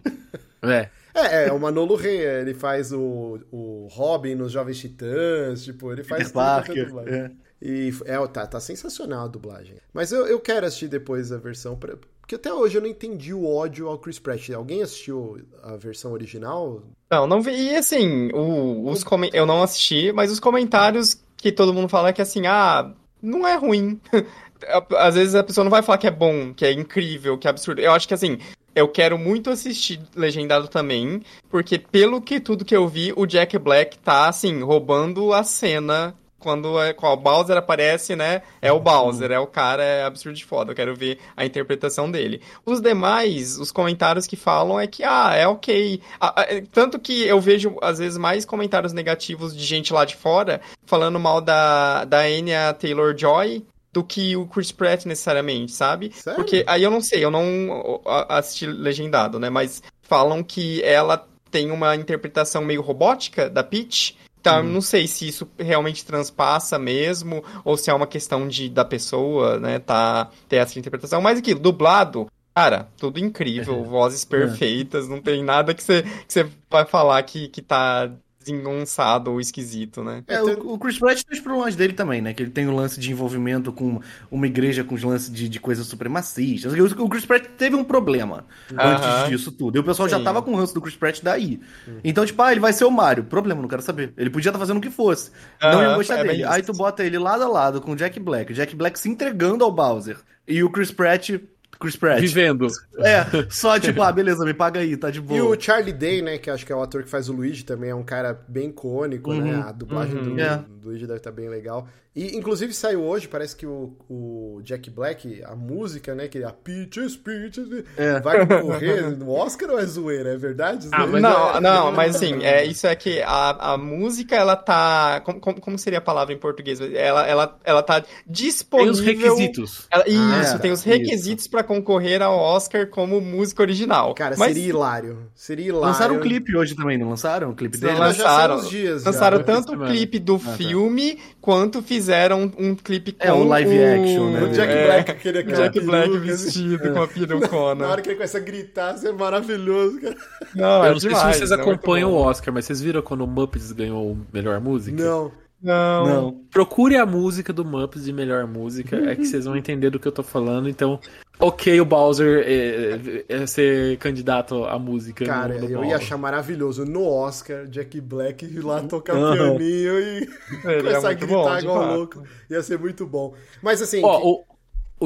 É. É, é, o Manolo Rey, é, ele faz o, o Robin nos Jovens Titãs, tipo, ele faz Peter tudo é Parker. dublagem. é. E é, tá, tá sensacional a dublagem. Mas eu, eu quero assistir depois a versão, pra, porque até hoje eu não entendi o ódio ao Chris Pratt. Alguém assistiu a versão original? Não, não vi. E assim, o- os comen- eu não assisti, mas os comentários que todo mundo fala é que assim, ah, não é ruim. Às vezes a pessoa não vai falar que é bom, que é incrível, que é absurdo. Eu acho que assim, eu quero muito assistir legendado também, porque pelo que tudo que eu vi, o Jack Black tá assim, roubando a cena. Quando, é, quando o Bowser aparece, né? É o Bowser, é o cara, é absurdo de foda. Eu quero ver a interpretação dele. Os demais, os comentários que falam é que, ah, é ok. Ah, ah, é- tanto que eu vejo, às vezes, mais comentários negativos de gente lá de fora falando mal da, da Anya Taylor-Joy do que o Chris Pratt necessariamente, sabe? Sério? Porque aí eu não sei, eu não assisti legendado, né? Mas falam que ela tem uma interpretação meio robótica da Peach. Então, eu não sei se isso realmente transpassa mesmo, ou se é uma questão de da pessoa, né, tá, ter essa interpretação. Mas aqui, dublado, cara, tudo incrível, vozes perfeitas, não tem nada que você, que você vai falar que, que tá desengonçado ou esquisito, né? É, o, o Chris Pratt tem os problemas dele também, né? Que ele tem o lance de envolvimento com uma igreja com os lances de, de coisas supremacistas. O, o Chris Pratt teve um problema antes Aham. disso tudo. E o pessoal já Sim. tava com o ranço do Chris Pratt daí. Então, tipo, ah, ele vai ser o Mario. Problema, não quero saber. Ele podia estar fazendo o que fosse. não Aham, ia gostar é dele. Aí tu bota ele lado a lado com o Jack Black. O Jack Black se entregando ao Bowser. E o Chris Pratt. Chris Pratt. Vivendo. É, só tipo, ah, beleza, me paga aí, tá de boa. E o Charlie Day, né, que acho que é o ator que faz o Luigi, também é um cara bem icônico, né? A dublagem do, É. do Luigi deve estar bem legal. E, inclusive, saiu hoje, parece que o, o Jack Black, a música, né, que é a Peaches, Peaches, É. vai concorrer no Oscar ou é zoeira? É verdade? Ah, mas não, é- não, mas assim, é, isso é que a, a música, ela tá. Como, como, seria a palavra em português? Ela, ela, ela tá Tem disponível. os requisitos. Ela- isso, Ah, tem os isso. requisitos pra concorrer ao Oscar como música original. Cara, Mas seria hilário. Seria hilário. Lançaram um clipe hoje também, não lançaram? O clipe dele? Já lançaram. uns dias. já. lançaram já. tanto o clipe do tá. filme quanto fizeram um clipe com É, o live action, né? O Jack é, Black, aquele o Jack Black vestido com a Na perucona. hora que ele começa a gritar, isso é maravilhoso, cara. Não, eu é não sei demais, se vocês é muito acompanham o. Oscar, mas vocês viram quando o Muppets ganhou melhor música? Não. Não. Não. Procure a música do Muppets de melhor música, é que vocês vão entender do que eu tô falando. Então, ok, o Bowser é, é ser candidato à música. no- Cara, no eu Bowser. ia achar maravilhoso no Oscar Jack Black ir lá tocar Aham. pianinho e começar a gritar bom, igual louco. Ia ser muito bom. Mas assim, Ó, que- o,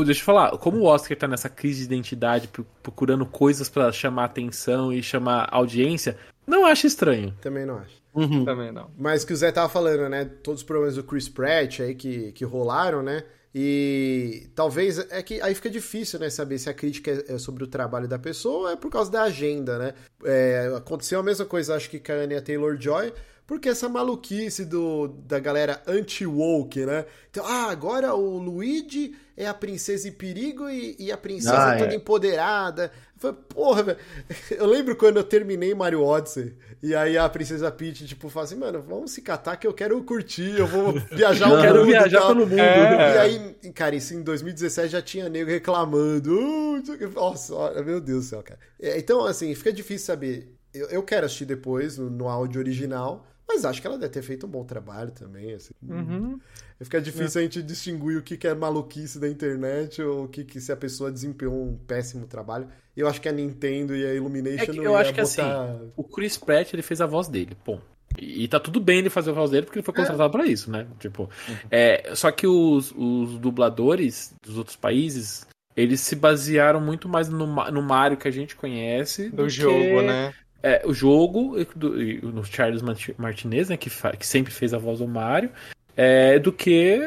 o- deixa eu falar, como o Oscar tá nessa crise de identidade, pro- procurando coisas pra chamar atenção e chamar audiência, não acho estranho. também não acho. Uhum. Também não. Mas que o Zé tava falando, né? Todos os problemas do Chris Pratt aí que, que rolaram, né? E talvez é que aí fica difícil, né? Saber se a crítica é é sobre o trabalho da pessoa ou é por causa da agenda, né? É, aconteceu a mesma coisa, acho que com a Anya Taylor Joy. Porque essa maluquice do, da galera anti-woke, né? Então, ah, agora o Luigi é a princesa em perigo e, e a princesa Ah, toda é. empoderada. Eu falei, porra, velho. Eu lembro quando eu terminei Mario Odyssey. E aí a princesa Peach, tipo, fala assim, mano, vamos se catar que eu quero curtir, eu vou viajar o Eu quero mundo e viajar tal. pelo mundo. É. E aí, cara, isso em 2017 já tinha nego reclamando. "Uh, não sei o que". Nossa, meu Deus do céu, cara. É, Então, assim, fica difícil saber. Eu, eu quero assistir depois no, no áudio original, mas acho que ela deve ter feito um bom trabalho também, assim. Uhum. Fica difícil a gente distinguir o que, que é maluquice da internet ou o que, que se a pessoa desempenhou um péssimo trabalho. Eu acho que a Nintendo e a Illumination É que não eu acho que botar... O Chris Pratt, ele fez a voz dele, pô. E, tá tudo bem ele fazer a voz dele porque ele foi contratado pra isso, né? Tipo, é, só que os, os dubladores dos outros países, eles se basearam muito mais no, no Mario que a gente conhece Do que- jogo, né? É, o jogo, do, no Charles Marti- Martinez, né, que, que sempre fez a voz do Mario, é, do que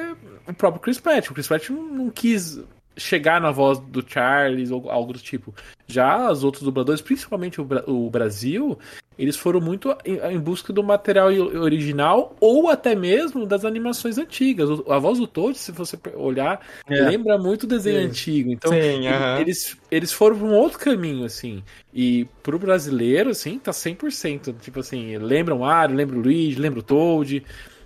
o próprio Chris Pratt. O Chris Pratt não, não quis chegar na voz do Charles ou algo do tipo. Já os outros dubladores, principalmente o, Bra- o Brasil, eles foram muito em, em busca do material original ou até mesmo das animações antigas. A voz do Toad, se você olhar, É. lembra muito o desenho Sim. antigo. Então, Sim, aham. eles, eles foram pra um outro caminho, assim. E pro brasileiro, assim, tá 100%. Tipo assim, lembra o Mario, lembra o Luigi, lembra o Toad.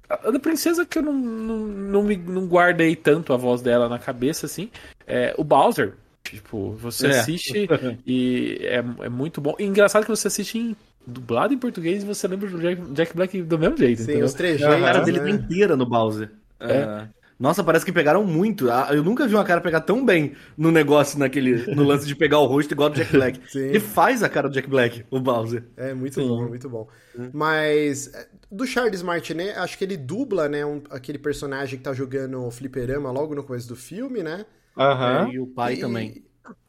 A da princesa que eu não, não, não, me, não guardei tanto a voz dela na cabeça, assim. É, o Bowser, tipo, você É. assiste e é, é muito bom. E engraçado que você assiste em dublado em português e você lembra do Jack, Jack Black do mesmo jeito, Sim, os A trejeitos, cara dele né? tá inteira no Bowser. É. Nossa, parece que pegaram muito. Ah, Eu nunca vi uma cara pegar tão bem no negócio, naquele, no lance de pegar o rosto igual do Jack Black. Sim. Ele faz a cara do Jack Black, o Bowser. É muito Sim. bom, muito bom. Mas do Charles Martinet, acho que ele dubla, né, um- aquele personagem que tá jogando o fliperama logo no começo do filme, né? Aham. É, e o pai E- também.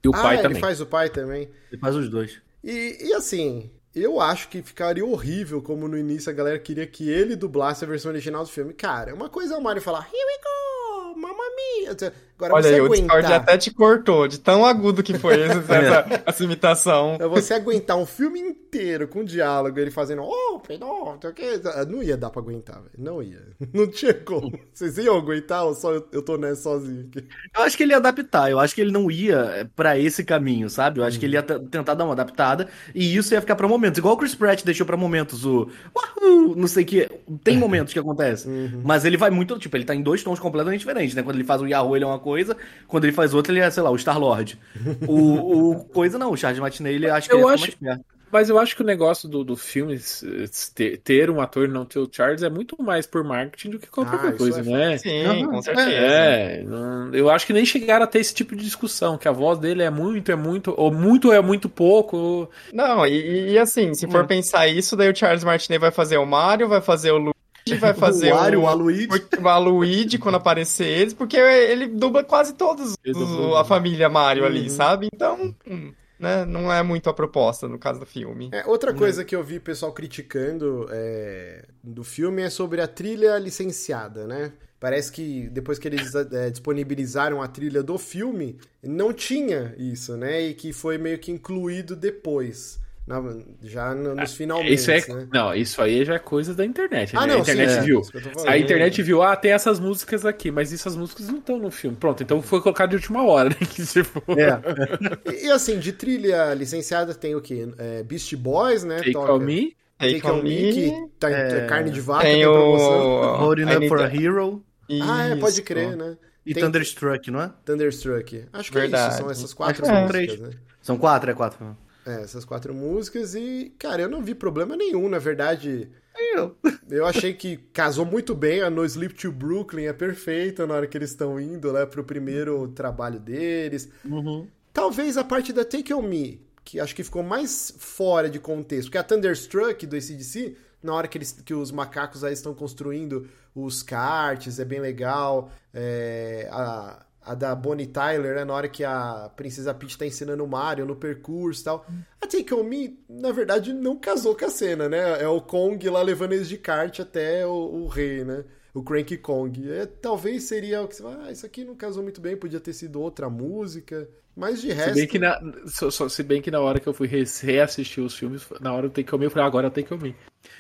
E o ah, pai ele também. faz o pai também. Ele faz os dois. E, e assim, eu acho que ficaria horrível como no início a galera queria que ele dublasse a versão original do filme. Cara, uma coisa é o Mario falar, here we go, mamma mia. Agora Olha você aí, o Discord aguentar... até te cortou, de tão agudo que foi esse- essa, essa imitação. É você aguentar um filme inteiro com diálogo, ele fazendo, oh, não, que. Não ia dar pra aguentar, velho. Não ia. Não tinha como. Vocês iam aguentar ou só eu, eu tô nessa sozinho aqui? Eu acho que ele ia adaptar, eu acho que ele não ia pra esse caminho, sabe? Eu acho que ele ia t- tentar dar uma adaptada e isso ia ficar pra momentos. Igual o Chris Pratt deixou pra momentos o Wahoo! não sei o que. Tem momentos que acontece. Mas ele vai muito, tipo, ele tá em dois tons completamente diferentes, né? Quando ele faz o Yahoo, ele é uma coisa, quando ele faz outra, ele é, sei lá, o Star-Lord. o, o coisa não, o Charles Martinet, ele acho que Eu ele ia acho- mais perto. Mas eu acho que o negócio do, do filme ter, ter um ator e não ter o Charles é muito mais por marketing do que qualquer Ah, isso coisa, é né? Sim, com certeza. É, não- eu acho que nem chegaram a ter esse tipo de discussão, que a voz dele é muito, é muito, ou muito é muito pouco. ou- Não, e, e assim, se for Hum. pensar isso, daí o Charles Martinet vai fazer o Mario, vai fazer o Luigi, vai fazer o Wario, o, o Aluigi. o Aluigi quando aparecer eles, porque ele dubla quase todos os- a família Mario ali, Uhum. sabe? Então, hum, né, não é muito a proposta no caso do filme. É, outra coisa que eu vi pessoal criticando é, do filme é sobre a trilha licenciada, né? Parece que depois que eles é, disponibilizaram a trilha do filme, não tinha isso, né? E que foi meio que incluído depois, na- já no- nos finalmente, Isso é, né? não, isso aí já é coisa da internet. Ah, né? não, a internet sim, é, viu. isso falando. A internet viu, ah, tem essas músicas aqui, mas essas músicas não estão no filme. Pronto, então foi colocado de última hora, né? Que tipo, É. E, assim, de trilha licenciada tem o quê? É, Beast Boys, né? Take Toca On Me. Take On Me, que tá em é, carne de vaca, Tem o... Holding Up for a Hero Ah, é, pode Isso. crer, né? e Tem- Thunderstruck, não é? Thunderstruck. Acho que é Verdade. isso, são essas quatro Acho que são músicas, três. né? São quatro, é quatro. É, essas quatro músicas e, cara, eu não vi problema nenhum, na verdade. Eu. Eu achei que casou muito bem, a No Sleep to Brooklyn é perfeita na hora que eles estão indo lá pro primeiro trabalho deles. Uhum. Talvez a parte da Take On Me, que acho que ficou mais fora de contexto, porque a Thunderstruck do ACDC, na hora que, eles, que os macacos aí estão construindo os karts, é bem legal. É, a, a da Bonnie Tyler, né, na hora que a Princesa Peach tá ensinando o Mario no percurso e tal. A Take On Me, na verdade, não casou com a cena, né? É o Kong lá levando eles de kart até o, o rei, né? O Cranky Kong. É, talvez seria o que você fala, ah, isso aqui não casou muito bem, podia ter sido outra música. Mas de Se resto. bem, que na, só- só- se bem que na hora que eu fui re- reassistir os filmes, na hora eu tenho que comer, eu falei, agora eu tenho que comer.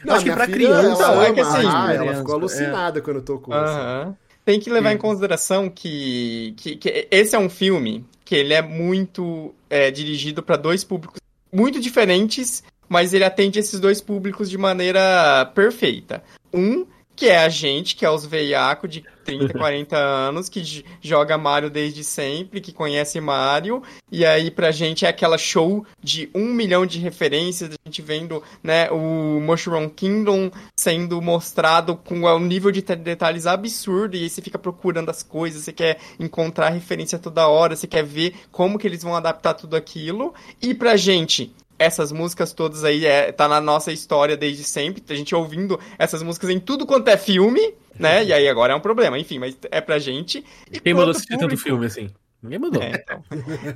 Não, Acho que pra filha, criança, ela, é que ama, assim, ah, ela criança, ficou alucinada quando tocou. assim. Tem que levar em consideração que, que, que esse é um filme que ele é muito é, dirigido para dois públicos muito diferentes, mas ele atende esses dois públicos de maneira perfeita. Um que é a gente, que é os veiacos de 30, 40 anos, que joga Mario desde sempre, que conhece Mario, e aí pra gente é aquela show de um milhão de referências, a gente vendo né, o Mushroom Kingdom sendo mostrado com um nível de detalhes absurdo, e aí você fica procurando as coisas, você quer encontrar referência toda hora, você quer ver como que eles vão adaptar tudo aquilo, e pra gente... Essas músicas todas aí é, tá na nossa história desde sempre. A gente ouvindo essas músicas em tudo quanto é filme, né? E aí agora é um problema. Enfim, mas é pra gente. E Quem mandou assistir tanto filme assim? Ninguém mandou. é, então.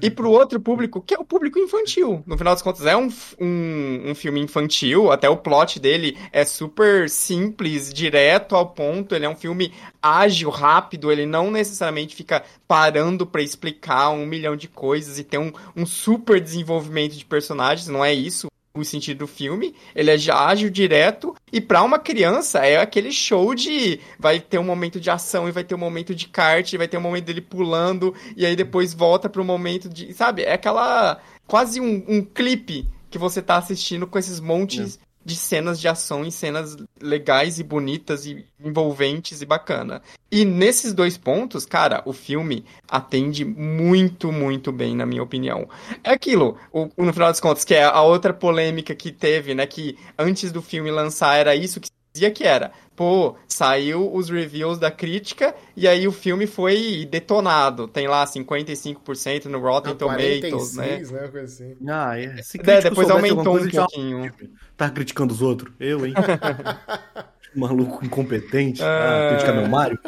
E pro outro público, que é o público infantil. No final das contas, é um, um, um filme infantil, até o plot dele é super simples, direto ao ponto. Ele é um filme ágil, rápido, ele não necessariamente fica parando pra explicar um milhão de coisas e ter um, um super desenvolvimento de personagens, não é isso o sentido do filme, ele é já ágil, direto, e pra uma criança é aquele show de vai ter um momento de ação e vai ter um momento de kart, vai ter um momento dele pulando, e aí depois volta pro momento de, sabe, é aquela quase um, um clipe que você tá assistindo com esses montes de cenas de ação e cenas legais e bonitas e envolventes e bacana. E nesses dois pontos, cara, o filme atende muito, muito bem, na minha opinião. É aquilo, o, no final das contas, que é a outra polêmica que teve, né? Que antes do filme lançar era isso que dizia que era. Pô, saiu os reviews da crítica e aí o filme foi detonado. Tem lá 55% no Rotten Ah, Tomatoes, né? 46, né? Uma coisa assim. Ah, é. Se É, depois aumentou um ele já pouquinho. Tá criticando os outros? Eu, hein? Maluco incompetente. Ah. Ah, criticar meu Mario?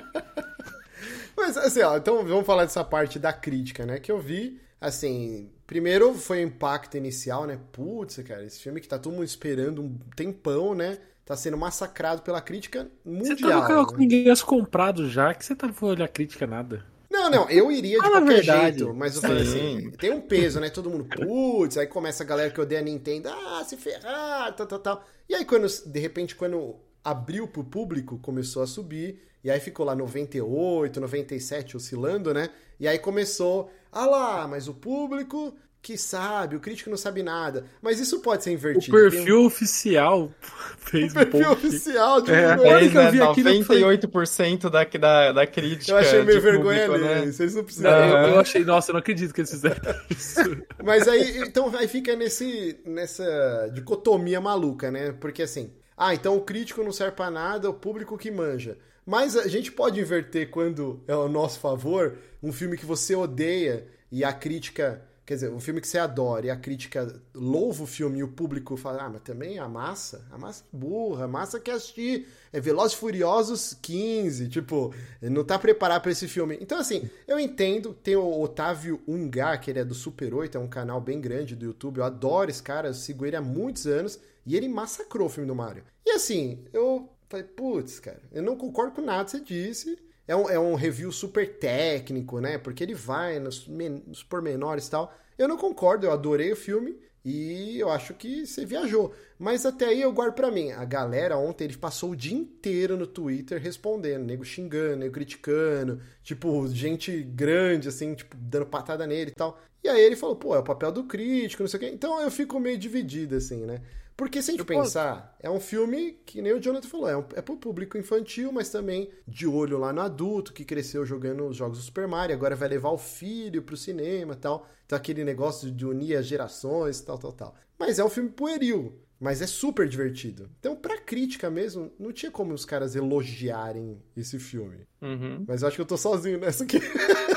Mas assim, ó, então vamos falar dessa parte da crítica, né? Que eu vi, assim, primeiro foi o impacto inicial, né? Putz, cara, esse filme que tá todo mundo esperando um tempão, né? Tá sendo massacrado pela crítica Você mundial. tava com né? ingresso comprado já, que você tava olhando a crítica nada. Não, não, eu iria de Ah, qualquer verdade. jeito, mas eu falei Sim. assim, tem um peso, né? Todo mundo, putz, aí começa a galera que odeia a Nintendo, ah, se ferrar, tal, tal, tal. E aí, quando, de repente, quando abriu pro público, começou a subir, e aí ficou lá 98, 97 oscilando, né? E aí começou, ah lá, mas o público que sabe, o crítico não sabe nada. Mas isso pode ser O invertido. perfil oficial fez um um perfil post. oficial de É. Vergonha. Olha que eu né, vi falei- 98% da, da, da crítica. Eu achei meio vergonha público, ali. né? Vocês não Não, precisam. eu, Aham. eu achei, nossa, eu não acredito que eles fizeram isso. Mas aí, então, aí fica nesse, nessa dicotomia maluca, né? Porque assim, ah, então o crítico não serve pra nada, o público que manja. Mas a gente pode inverter quando é ao nosso favor um filme que você odeia e a crítica. Quer dizer, um filme que você adora e a crítica louva o filme e o público fala, ah, mas também a massa, a massa é burra, a massa quer assistir é Velozes e Furiosos 15, tipo, não tá preparado pra esse filme. Então, assim, eu entendo, tem o Otávio Ungar, que ele é do Super 8, é um canal bem grande do YouTube, eu adoro esse cara, eu sigo ele há muitos anos, e ele massacrou o filme do Mario. E assim, eu falei, putz, cara, eu não concordo com nada que você disse, é um, é um review super técnico, né? Porque ele vai nos, nos pormenores e tal. Eu não concordo, eu adorei o filme e eu acho que você viajou. Mas até aí eu guardo pra mim. A galera ontem ele passou o dia inteiro no Twitter respondendo, nego xingando, nego criticando, tipo, gente grande, assim, tipo, dando patada nele e tal. E aí ele falou, pô, é o papel do crítico, não sei o quê. Então eu fico meio dividido, assim, né? Porque se a gente pensar, é um filme que nem o Jonathan falou, é, um, é pro público infantil, mas também de olho lá no adulto, que cresceu jogando os jogos do Super Mario, agora vai levar o filho pro cinema e tal. Então aquele negócio de unir as gerações, tal, tal, tal. Mas é um filme pueril, mas é super divertido. Então, pra crítica mesmo, não tinha como os caras elogiarem esse filme. Uhum. Mas eu acho que eu tô sozinho nessa aqui.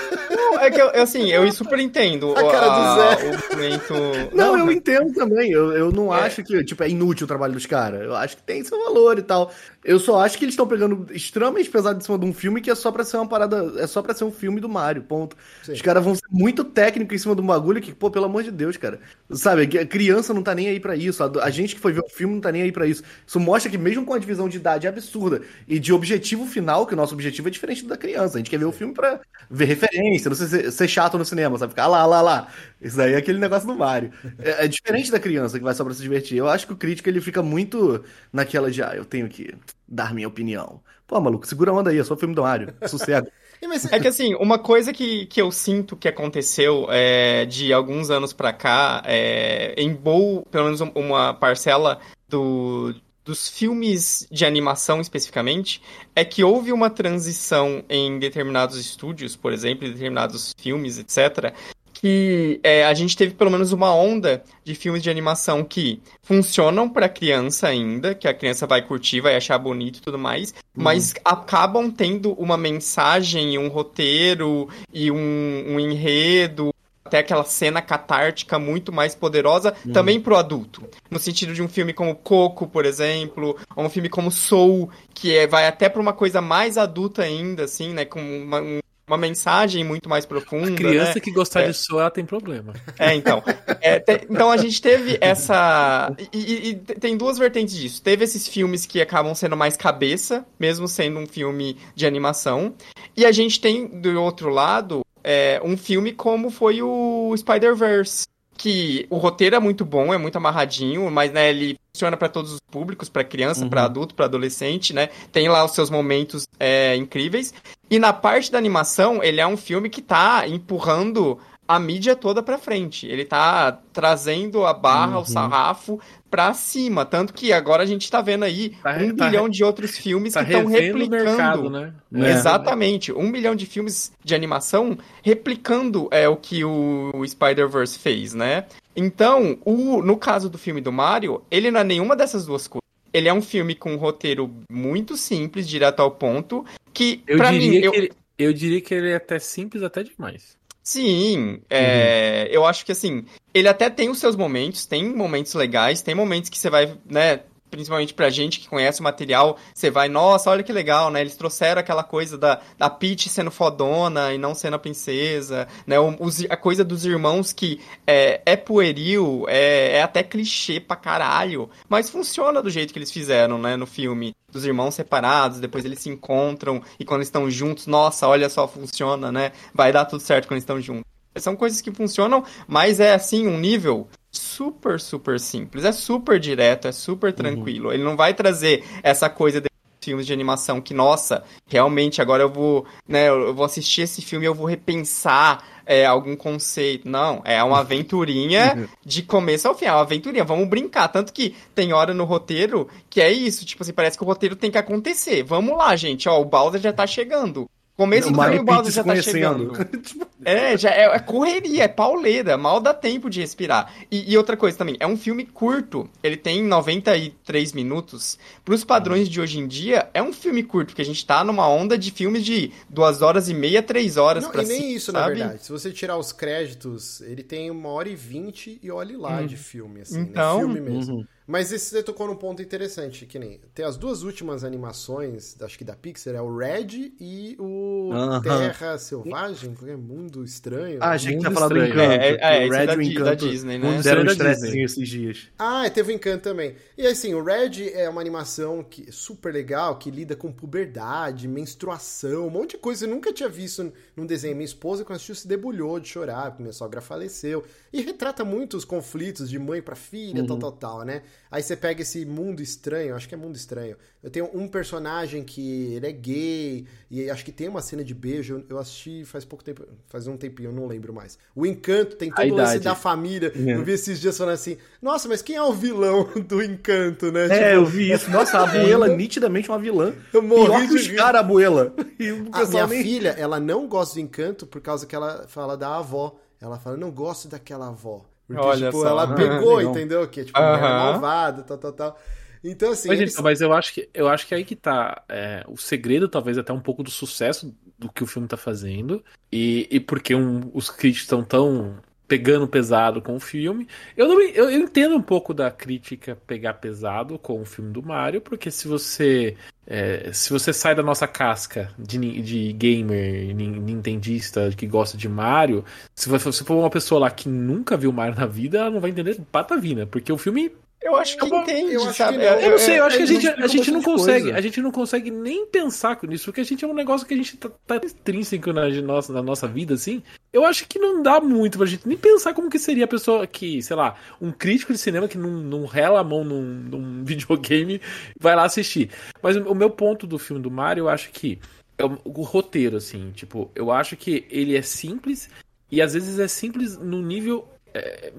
Não, é que eu, assim, eu super entendo A cara do a- Zé. o momento. Não, eu entendo também. Eu, eu não acho que, tipo, é inútil o trabalho dos caras. Eu acho que tem seu valor e tal. Eu só acho que eles estão pegando extremamente pesado em cima de um filme que é só pra ser uma parada. É só pra ser um filme do Mario, ponto. Sim. Os caras vão ser muito técnicos em cima de um bagulho que, pô, pelo amor de Deus, cara. Sabe, a criança não tá nem aí pra isso. A, a gente que foi ver o filme não tá nem aí pra isso. Isso mostra que, mesmo com a divisão de idade absurda e de objetivo final, que o nosso objetivo é diferente do da criança. A gente quer ver o filme pra ver referência, não ser, ser chato no cinema, sabe? Ficar lá, lá, lá. Isso aí é aquele negócio do Mario. É, é diferente da criança que vai só pra se divertir. Eu acho que o crítico ele fica muito naquela de, ah, eu tenho que dar minha opinião. Pô, maluco, segura a onda aí, é só filme do Mario. Sossego. Mas, É que assim, uma coisa que, que eu sinto que aconteceu é, de alguns anos pra cá, é, em boa, pelo menos um- uma parcela do, dos filmes de animação especificamente, é que houve uma transição em determinados estúdios, por exemplo, em determinados filmes, etc., que é, a gente teve pelo menos uma onda de filmes de animação que funcionam pra criança ainda, que a criança vai curtir, vai achar bonito e tudo mais, mas acabam tendo uma mensagem, um roteiro e um, um enredo, até aquela cena catártica muito mais poderosa também pro adulto. No sentido de um filme como Coco, por exemplo, ou um filme como Soul, que é, vai até pra uma coisa mais adulta ainda, assim, né, com uma, um- uma mensagem muito mais profunda, Criança né? que gostar É. de soul, ela tem problema. É, então. É, te- então a gente teve essa. E, e- e tem duas vertentes disso. Teve esses filmes que acabam sendo mais cabeça, mesmo sendo um filme de animação. E a gente tem, do outro lado, é, um filme como foi o Spider-Verse. Que o roteiro é muito bom, é muito amarradinho, mas né, ele funciona para todos os públicos, para criança, Uhum. para adulto, para adolescente, né? Tem lá os seus momentos é, incríveis. E na parte da animação, ele é um filme que tá empurrando a mídia toda pra frente. Ele tá trazendo a barra, Uhum. o sarrafo pra cima. Tanto que agora a gente tá vendo aí Tá- um tá- bilhão de outros filmes Tá que estão replicando. mercado, né? É. Exatamente. Um milhão de filmes de animação replicando é o que o Spider-Verse fez, né? Então, o, no caso do filme do Mario, ele não é nenhuma dessas duas coisas. Ele é um filme com um roteiro muito simples, direto ao ponto, que, Eu pra diria mim, que eu, ele, eu diria que ele é até simples até demais. Sim, é, eu acho que assim, ele até tem os seus momentos, tem momentos legais, tem momentos que você vai, né, principalmente pra gente que conhece o material, você vai, nossa, olha que legal, né, eles trouxeram aquela coisa da, da Peach sendo fodona e não sendo a princesa, né, o- os- a coisa dos irmãos que é, é pueril, é, é até clichê pra caralho, mas funciona do jeito que eles fizeram, né, no filme, dos irmãos separados, depois eles se encontram e quando estão juntos, nossa, olha só, funciona, né? Vai dar tudo certo quando estão juntos. São coisas que funcionam, mas é assim, um nível super, super simples. É super direto, é super tranquilo. Ele não vai trazer essa coisa de filmes de animação que, nossa, realmente agora eu vou, né, eu vou assistir esse filme e eu vou repensar é, algum conceito. Não, é uma aventurinha de começo ao fim, é uma aventurinha, vamos brincar. Tanto que tem hora no roteiro que é isso, tipo assim, parece que o roteiro tem que acontecer. Vamos lá, gente, ó, o Bowser já tá chegando. Começo O do filme, o Bowser já tá chegando. É, já é, é correria, é pauleira, mal dá tempo de respirar. E, e outra coisa também, é um filme curto, ele tem 93 minutos. Pros padrões de hoje em dia, é um filme curto, porque a gente tá numa onda de filmes de 2 horas e meia, 3 horas Não, pra e nem cima, isso, na sabe? verdade. Se você tirar os créditos, ele tem uma hora e vinte e olhe lá de filme, assim, Então, né? Filme mesmo. Uhum. Mas esse você tocou num ponto interessante, que nem tem as duas últimas animações, acho que da Pixar, é o Red e o Aham. Terra Selvagem, que é Mundo Estranho. Ah, achei que Mundo tinha falado. Encanto. É, é, é, o esse é Red da e o Encanto. da Disney, né? Deram um estressinho Disney. esses dias. Ah, teve o Encanto também. E assim, o Red é uma animação que super legal, que lida com puberdade, menstruação, um monte de coisa que eu nunca tinha visto num desenho. Minha esposa, quando assistiu, se debulhou de chorar, porque minha sogra faleceu. E retrata muito os conflitos de mãe pra filha, tal, tal, tal, né? Aí você pega esse mundo estranho, acho que é mundo estranho. Eu tenho um personagem que ele é gay, e acho que tem uma cena de beijo. Eu- assisti faz pouco tempo, faz um tempinho, eu não lembro mais. O Encanto tem A todo o lance da família. É. Eu vi esses dias falando assim, nossa, mas quem é o vilão do Encanto, né? É, Tipo, eu vi isso. Nossa, a Abuela, nitidamente uma vilã. Eu morri Pior que de os rir. caras, Abuela. E o A minha nem... filha, ela não gosta do Encanto por causa que ela fala da avó. Ela fala, não gosto daquela avó. Porque, Olha tipo, só. ela pegou, entendeu? Que, tipo, é malvada, tal, tal, tal. Então, assim, Mas, eles- então, mas eu acho que eu acho que aí que tá é, o segredo, talvez até um pouco do sucesso do que o filme tá fazendo. E, e porque um- os críticos estão tão pegando pesado com o filme. Eu, não, eu, eu entendo um pouco da crítica pegar pesado com o filme do Mario, porque se você é, se você sai da nossa casca de, de gamer, nin- nintendista que gosta de Mario, se você for uma pessoa lá que nunca viu Mario na vida, ela não vai entender patavina, porque o filme Eu acho que entende, eu acho sabe? que não. eu não sei, eu acho que a gente, a gente não consegue, coisa. a gente não consegue nem pensar nisso, porque a gente é um negócio que a gente tá, tá intrínseco na nossa, na nossa vida, assim. Eu acho que não dá muito pra gente nem pensar como que seria a pessoa que, sei lá, um crítico de cinema que não, não rela a mão num, num videogame vai lá assistir. Mas o, o meu ponto do filme do Mario, eu acho que é o, o roteiro, assim, tipo, eu acho que ele é simples e às vezes é simples no nível é,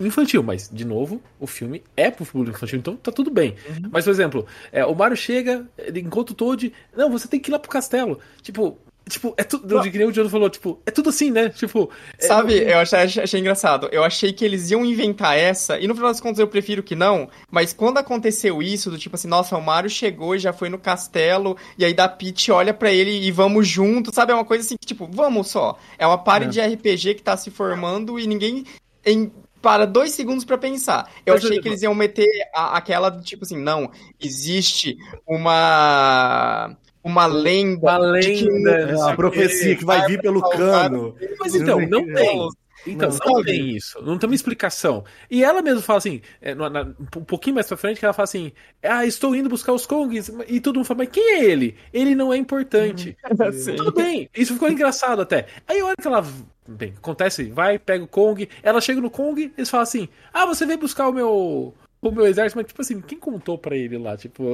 infantil, mas, de novo, o filme é pro público infantil, então tá tudo bem. Mas, por exemplo, é, o Mario chega, ele encontra o Toad, não, você tem que ir lá pro castelo. Tipo, tipo, é tudo, que nem o Diogo falou, tipo, é tudo assim, né? Tipo, é- Sabe, eu achei, achei engraçado. Eu achei que eles iam inventar essa, e no final das contas eu prefiro que não, mas quando aconteceu isso, do tipo assim, nossa, o Mario chegou e já foi no castelo, e aí da Peach olha pra ele e vamos junto, sabe? É uma coisa assim que, tipo, vamos só. É uma party de RPG que tá se formando e ninguém em- para dois segundos pra pensar. Eu Mas, achei eu- que eles iam meter a- aquela do tipo assim, não, existe uma. Uma lenda. Uma que lenda, É uma o profecia que vai vir pelo cano. Mas então, não tem. Então, Não, não, tem isso. Não tem uma explicação. E ela mesma fala assim, é, na- na- um pouquinho mais pra frente, que ela fala assim: Ah, estou indo buscar os Kongs. E todo mundo fala, mas quem é ele? Ele não é importante. Sim. Tudo bem, isso ficou engraçado até. Aí a hora que ela. Bem, acontece, vai, pega o Kong, ela chega no Kong, eles falam assim: Ah, você veio buscar o meu. O meu exército, mas tipo assim, quem contou pra ele lá? Tipo,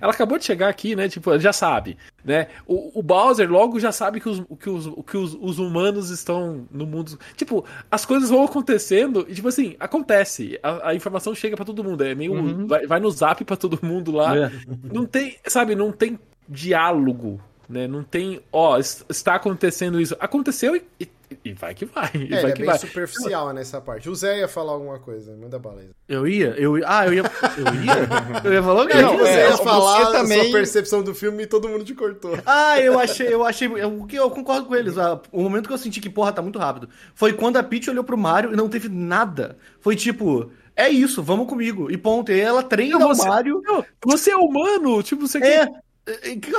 ela acabou de chegar aqui, né? Tipo, ela já sabe, né? O, o Bowser logo já sabe que, os, que, os, que os, os humanos estão no mundo. Tipo, as coisas vão acontecendo e, tipo assim, acontece. A, a informação chega pra todo mundo. É meio. Vai, vai no zap pra todo mundo lá. É. Não tem, sabe, não tem diálogo, né? Não tem, ó, es- está acontecendo isso. Aconteceu e, e- e vai que vai. E É, vai ele é que bem vai. superficial nessa parte. O Zé ia falar alguma coisa, manda bala aí. Eu ia? Eu ia. Ah, eu ia. Eu ia? Eu ia falar o quê? Não, Não, o é, Zé ia você falar a também- sua percepção do filme e todo mundo te cortou. Ah, eu achei, eu achei. O que eu concordo com eles. O momento que eu senti que, porra, tá muito rápido. Foi quando a Peach olhou pro Mario e não teve nada. Foi tipo, é isso, vamos comigo. E ponto. E ela treina Não, o você- Mario. Não, você é humano, tipo, você É. é, que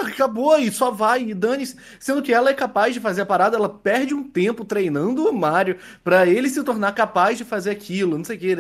Acabou e só vai e dane-se. Sendo que ela é capaz de fazer a parada, ela perde um tempo treinando o Mario pra ele se tornar capaz de fazer aquilo, não sei o que.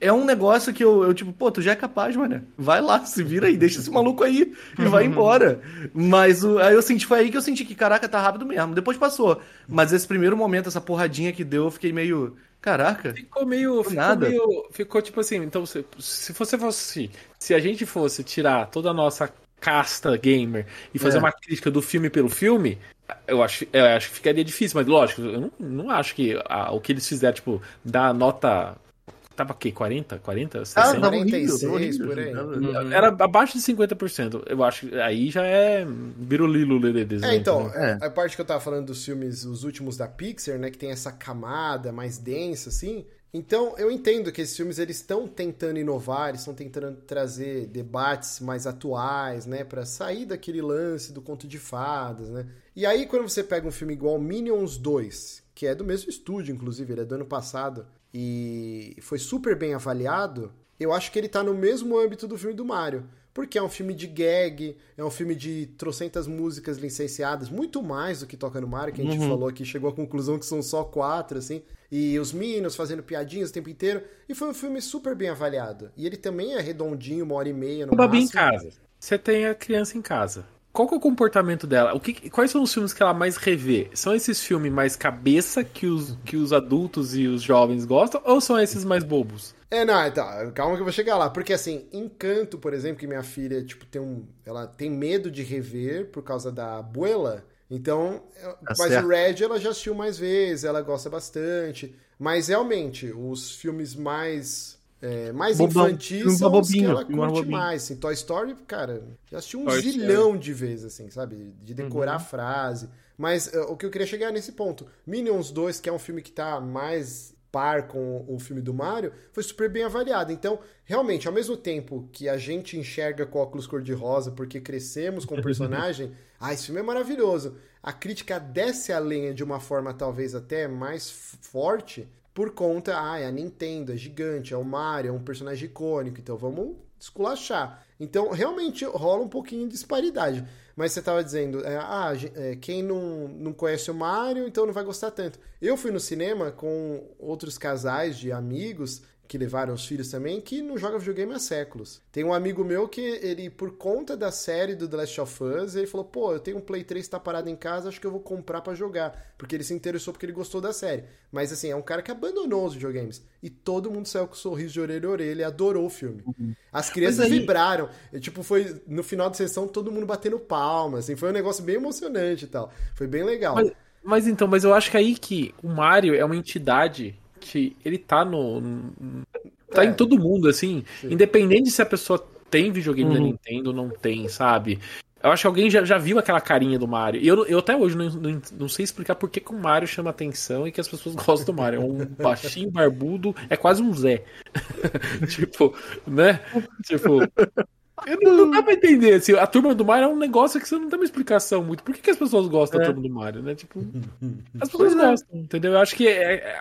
É um negócio que eu, eu, tipo, pô, tu já é capaz, mano. Vai lá, se vira aí, deixa esse maluco aí e vai embora. Mas o, aí eu senti, foi aí que eu senti que, caraca, tá rápido mesmo. Depois passou. Mas esse primeiro momento, essa porradinha que deu, eu fiquei meio. Caraca. Ficou meio. Ficou nada. meio. Ficou tipo assim. Então, se, se você fosse. Se a gente fosse tirar toda a nossa casta gamer e fazer É. uma crítica do filme pelo filme, eu acho, eu acho que ficaria difícil, mas lógico, eu não, não acho que ah, o que eles fizeram, tipo, dar nota. Tava o quê? 40? 40? Ah, 60? tava horrível, 46 tava horrível, por aí. tava- Era abaixo de 50%. Eu acho que aí já é birulilo deles. É, então, É. a parte que eu tava falando dos filmes, os últimos da Pixar, né, que tem essa camada mais densa, assim. Então, eu entendo que esses filmes, eles estão tentando inovar, eles estão tentando trazer debates mais atuais, né, Pra sair daquele lance do conto de fadas, né. E aí, quando você pega um filme igual Minions 2, que é do mesmo estúdio, inclusive, ele é do ano passado, e foi super bem avaliado, eu acho que ele tá no mesmo âmbito do filme do Mario. Porque é um filme de gag, é um filme de trocentas músicas licenciadas, muito mais do que toca no Mario, que a gente falou aqui, chegou à conclusão que são só quatro, assim. E os Minions fazendo piadinhas o tempo inteiro. E foi um filme super bem avaliado. E ele também é redondinho, uma hora e meia no O Babi em máximo. casa. Você tem a criança em casa. Qual que é o comportamento dela? O que, quais são os filmes que ela mais revê? São esses filmes mais cabeça que os, que os adultos e os jovens gostam? Ou são esses mais bobos? É, não, então, calma que eu vou chegar lá. Porque, assim, Encanto, por exemplo, que minha filha, tipo, tem um... Ela tem medo de rever por causa da abuela. Então, é- mas certo. o Red ela já assistiu mais vezes, ela gosta bastante. Mas, realmente, os filmes mais... é, mais Bobão, infantis são os que bobinho, ela curte bobinho. mais. Assim, Toy Story, cara, já assisti um Toy Story. zilhão de vezes, assim, sabe? De decorar Uhum. a frase. Mas é, o que eu queria chegar é nesse ponto. Minions 2, que é um filme que tá mais par com o filme do Mario, foi super bem avaliado. Então, realmente, ao mesmo tempo que a gente enxerga com óculos cor-de-rosa porque crescemos com o personagem, ah, esse filme é maravilhoso. A crítica desce a lenha de uma forma talvez até mais forte por conta, ah, é a Nintendo, é gigante, é o Mario, é um personagem icônico, então vamos esculachar. Então, realmente rola um pouquinho de disparidade. Mas você estava dizendo, é, ah, é, quem não, não conhece o Mario, então não vai gostar tanto. Eu fui no cinema com outros casais de amigos que levaram os filhos também, que não joga videogame há séculos. Tem um amigo meu que ele, por conta da série do The Last of Us, ele falou, pô, eu tenho um Play 3 tá parado em casa, acho que eu vou comprar pra jogar. Porque ele se interessou porque ele gostou da série. Mas assim, é um cara que abandonou os videogames. E todo mundo saiu com um sorriso de orelha a orelha adorou o filme. As crianças aí- vibraram. E, tipo, foi no final da sessão todo mundo batendo palma, assim, foi um negócio bem emocionante e tal. Foi bem legal. Mas, mas então, mas eu acho que aí que o Mario é uma entidade que ele tá no. tá É. em todo mundo, assim. Independente se a pessoa tem videogame da Uhum. Nintendo ou não tem, sabe? Eu acho que alguém já, já viu aquela carinha do Mario. E eu, eu até hoje não, não, não sei explicar por que, que o Mario chama atenção e que as pessoas gostam do Mario. É um baixinho barbudo, é quase um Zé. tipo, né? Tipo. Eu não, não dá pra entender. Assim, a turma do Mario é um negócio que você não tem uma explicação muito. Por que, que as pessoas gostam da É. turma do Mario, né? Tipo, as pessoas gostam, entendeu? Eu acho que é, é-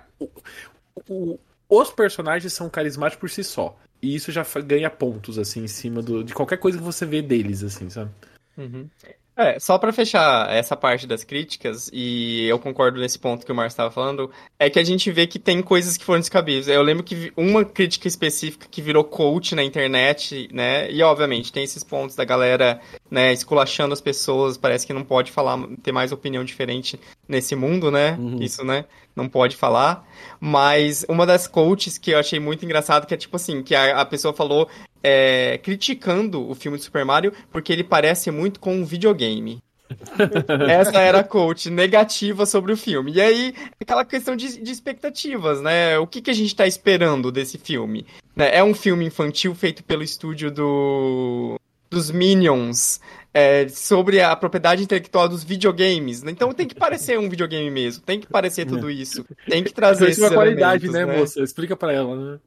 o- os personagens são carismáticos por si só. E isso já ganha pontos, assim, em cima do, de qualquer coisa que você vê deles, assim, sabe? Uhum. É, só pra fechar essa parte das críticas, e eu concordo nesse ponto que o Marcio estava falando, é que a gente vê que tem coisas que foram descabidas. Eu lembro que uma crítica específica que virou coach na internet, né? E obviamente tem esses pontos da galera, né, esculachando as pessoas, parece que não pode falar, ter mais opinião diferente nesse mundo, né? Uhum. Isso, né? Não pode falar. Mas uma das coaches que eu achei muito engraçado, que é tipo assim, que a, a pessoa falou é, criticando o filme de Super Mario porque ele parece muito com um videogame. Essa era a coach negativa sobre o filme. E aí, aquela questão de, de expectativas, né? O que, que a gente tá esperando desse filme? Né? É um filme infantil feito pelo estúdio do dos Minions é, sobre a propriedade intelectual dos videogames. né? Então tem que parecer um videogame mesmo, tem que parecer tudo isso, tem que trazer Isso é qualidade, elementos, né, moça? Explica pra ela, né?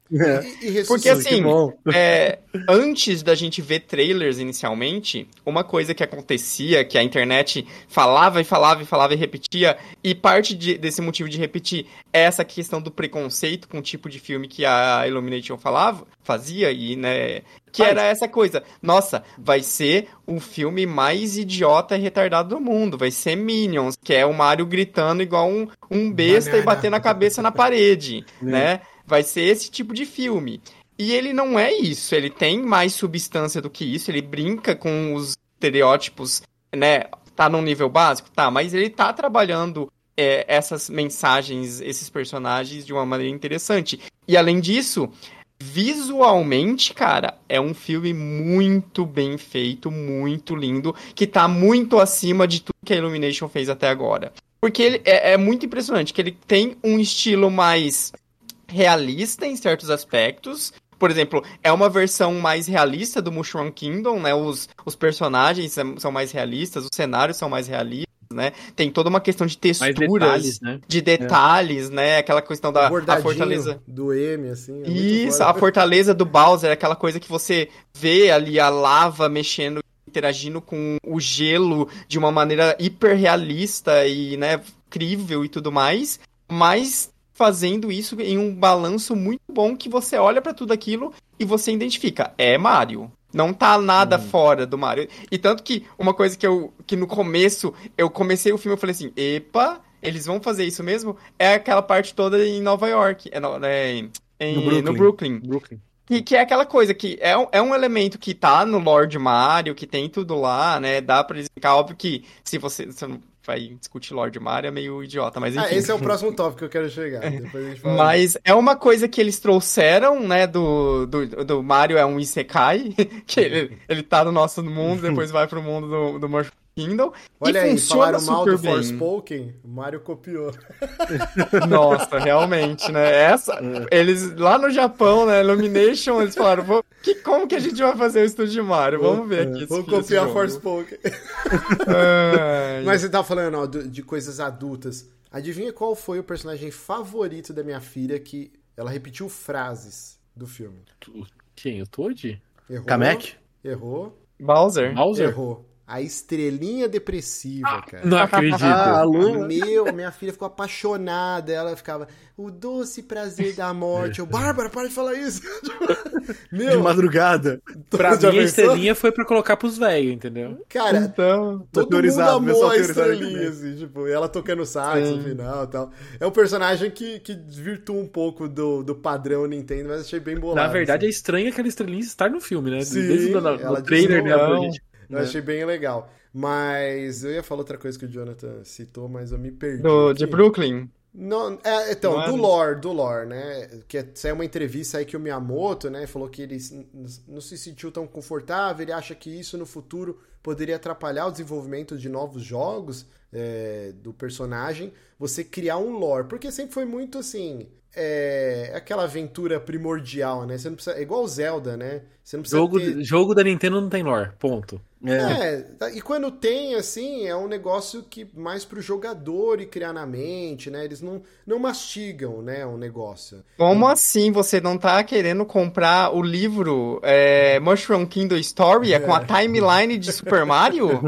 E, e Porque assim, é, antes da gente ver trailers inicialmente, uma coisa que acontecia, que a internet falava e falava e falava e repetia, e parte de- desse motivo de repetir é essa questão do preconceito com o tipo de filme que a Illumination falava, fazia, e, né, que Faz. era essa coisa. Nossa, vai ser o filme mais idiota e retardado do mundo. Vai ser Minions, que é o Mario gritando igual um, um besta e batendo a cabeça na parede, né? Vai ser esse tipo de filme. E ele não é isso, ele tem mais substância do que isso, ele brinca com os estereótipos, né? Tá num nível básico? Tá, mas ele tá trabalhando é, essas mensagens, esses personagens de uma maneira interessante. E além disso, visualmente, cara, é um filme muito bem feito, muito lindo, que tá muito acima de tudo que a Illumination fez até agora. Porque ele é, é muito impressionante, que ele tem um estilo mais realista em certos aspectos, por exemplo, é uma versão mais realista do Mushroom Kingdom, né? Os, os personagens são mais realistas, os cenários são mais realistas. Né? Tem toda uma questão de texturas, detalhes, né? de detalhes, é. né? Aquela questão da a fortaleza do M, assim. É Isso, a fortaleza do Bowser, aquela coisa que você vê ali a lava mexendo, interagindo com o gelo de uma maneira hiper realista e, né, incrível e tudo mais. Mas fazendo isso em um balanço muito bom que você olha para tudo aquilo e você identifica, é Mario. Não tá nada hum. fora do Mario. E tanto que uma coisa que eu que no começo eu comecei o filme eu falei assim, epa, eles vão fazer isso mesmo? É aquela parte toda em Nova York, é, no, é em, no Brooklyn. No Brooklyn. Brooklyn. Que, que é aquela coisa que é um, é um elemento que tá no Lord Mario, que tem tudo lá, né? Dá pra explicar. Óbvio que se você, você não vai discutir Lord Mario é meio idiota, mas ah, enfim. Ah, esse é o próximo tópico que eu quero chegar. mas é uma coisa que eles trouxeram, né, do, do, do Mario é um Isekai, que ele, ele tá no nosso mundo, depois vai pro mundo do, do Kindle. Olha e aí, funciona falaram mal do Forspoken, o Mario copiou. Nossa, realmente, né? Essa, eles lá no Japão, né, Illumination, eles falaram, que, como que a gente vai fazer o estúdio de Mario? Vamos ver aqui. Vou copiar Forspoken. Mas você tá falando ó, de coisas adultas. Adivinha qual foi o personagem favorito da minha filha que ela repetiu frases do filme? Quem? O Toad? Errou. Kamek? Errou. Bowser? Bowser? Errou. A estrelinha depressiva, ah, cara. Não acredito. Ah, Meu, minha filha ficou apaixonada. Ela ficava, o doce prazer da morte. Eu, Bárbara, para de falar isso. Meu. De madrugada. Pra mim, a estrelinha foi pra colocar pros velhos, entendeu? Cara, então, todo mundo amou a estrelinha, assim, tipo, e ela tocando sax no final e tal. É um personagem que, que desvirtua um pouco do, do padrão Nintendo, mas achei bem bolado. Na verdade, assim. é estranho aquela estrelinha estar no filme, né? Sim, Desde o ela trailer, né? Eu achei bem legal. Mas eu ia falar outra coisa que o Jonathan citou, mas eu me perdi. Do, de Brooklyn. Não, é, então, não é do lore, do lore, né? Que é, saiu uma entrevista aí que o Miyamoto, né, falou que ele não se sentiu tão confortável, ele acha que isso no futuro poderia atrapalhar o desenvolvimento de novos jogos é, do personagem, você criar um lore, porque sempre foi muito assim, é aquela aventura primordial, né? Você não precisa, é igual Zelda, né? Você não precisa jogo, ter... jogo da Nintendo não tem lore, ponto. É. é, tá, e quando tem, assim, é um negócio que mais pro jogador e criar na mente, né? Eles não, não mastigam, né, o um negócio. Como assim você não tá querendo comprar o livro é, Mushroom Kingdom Story é. com a timeline de Super Mario?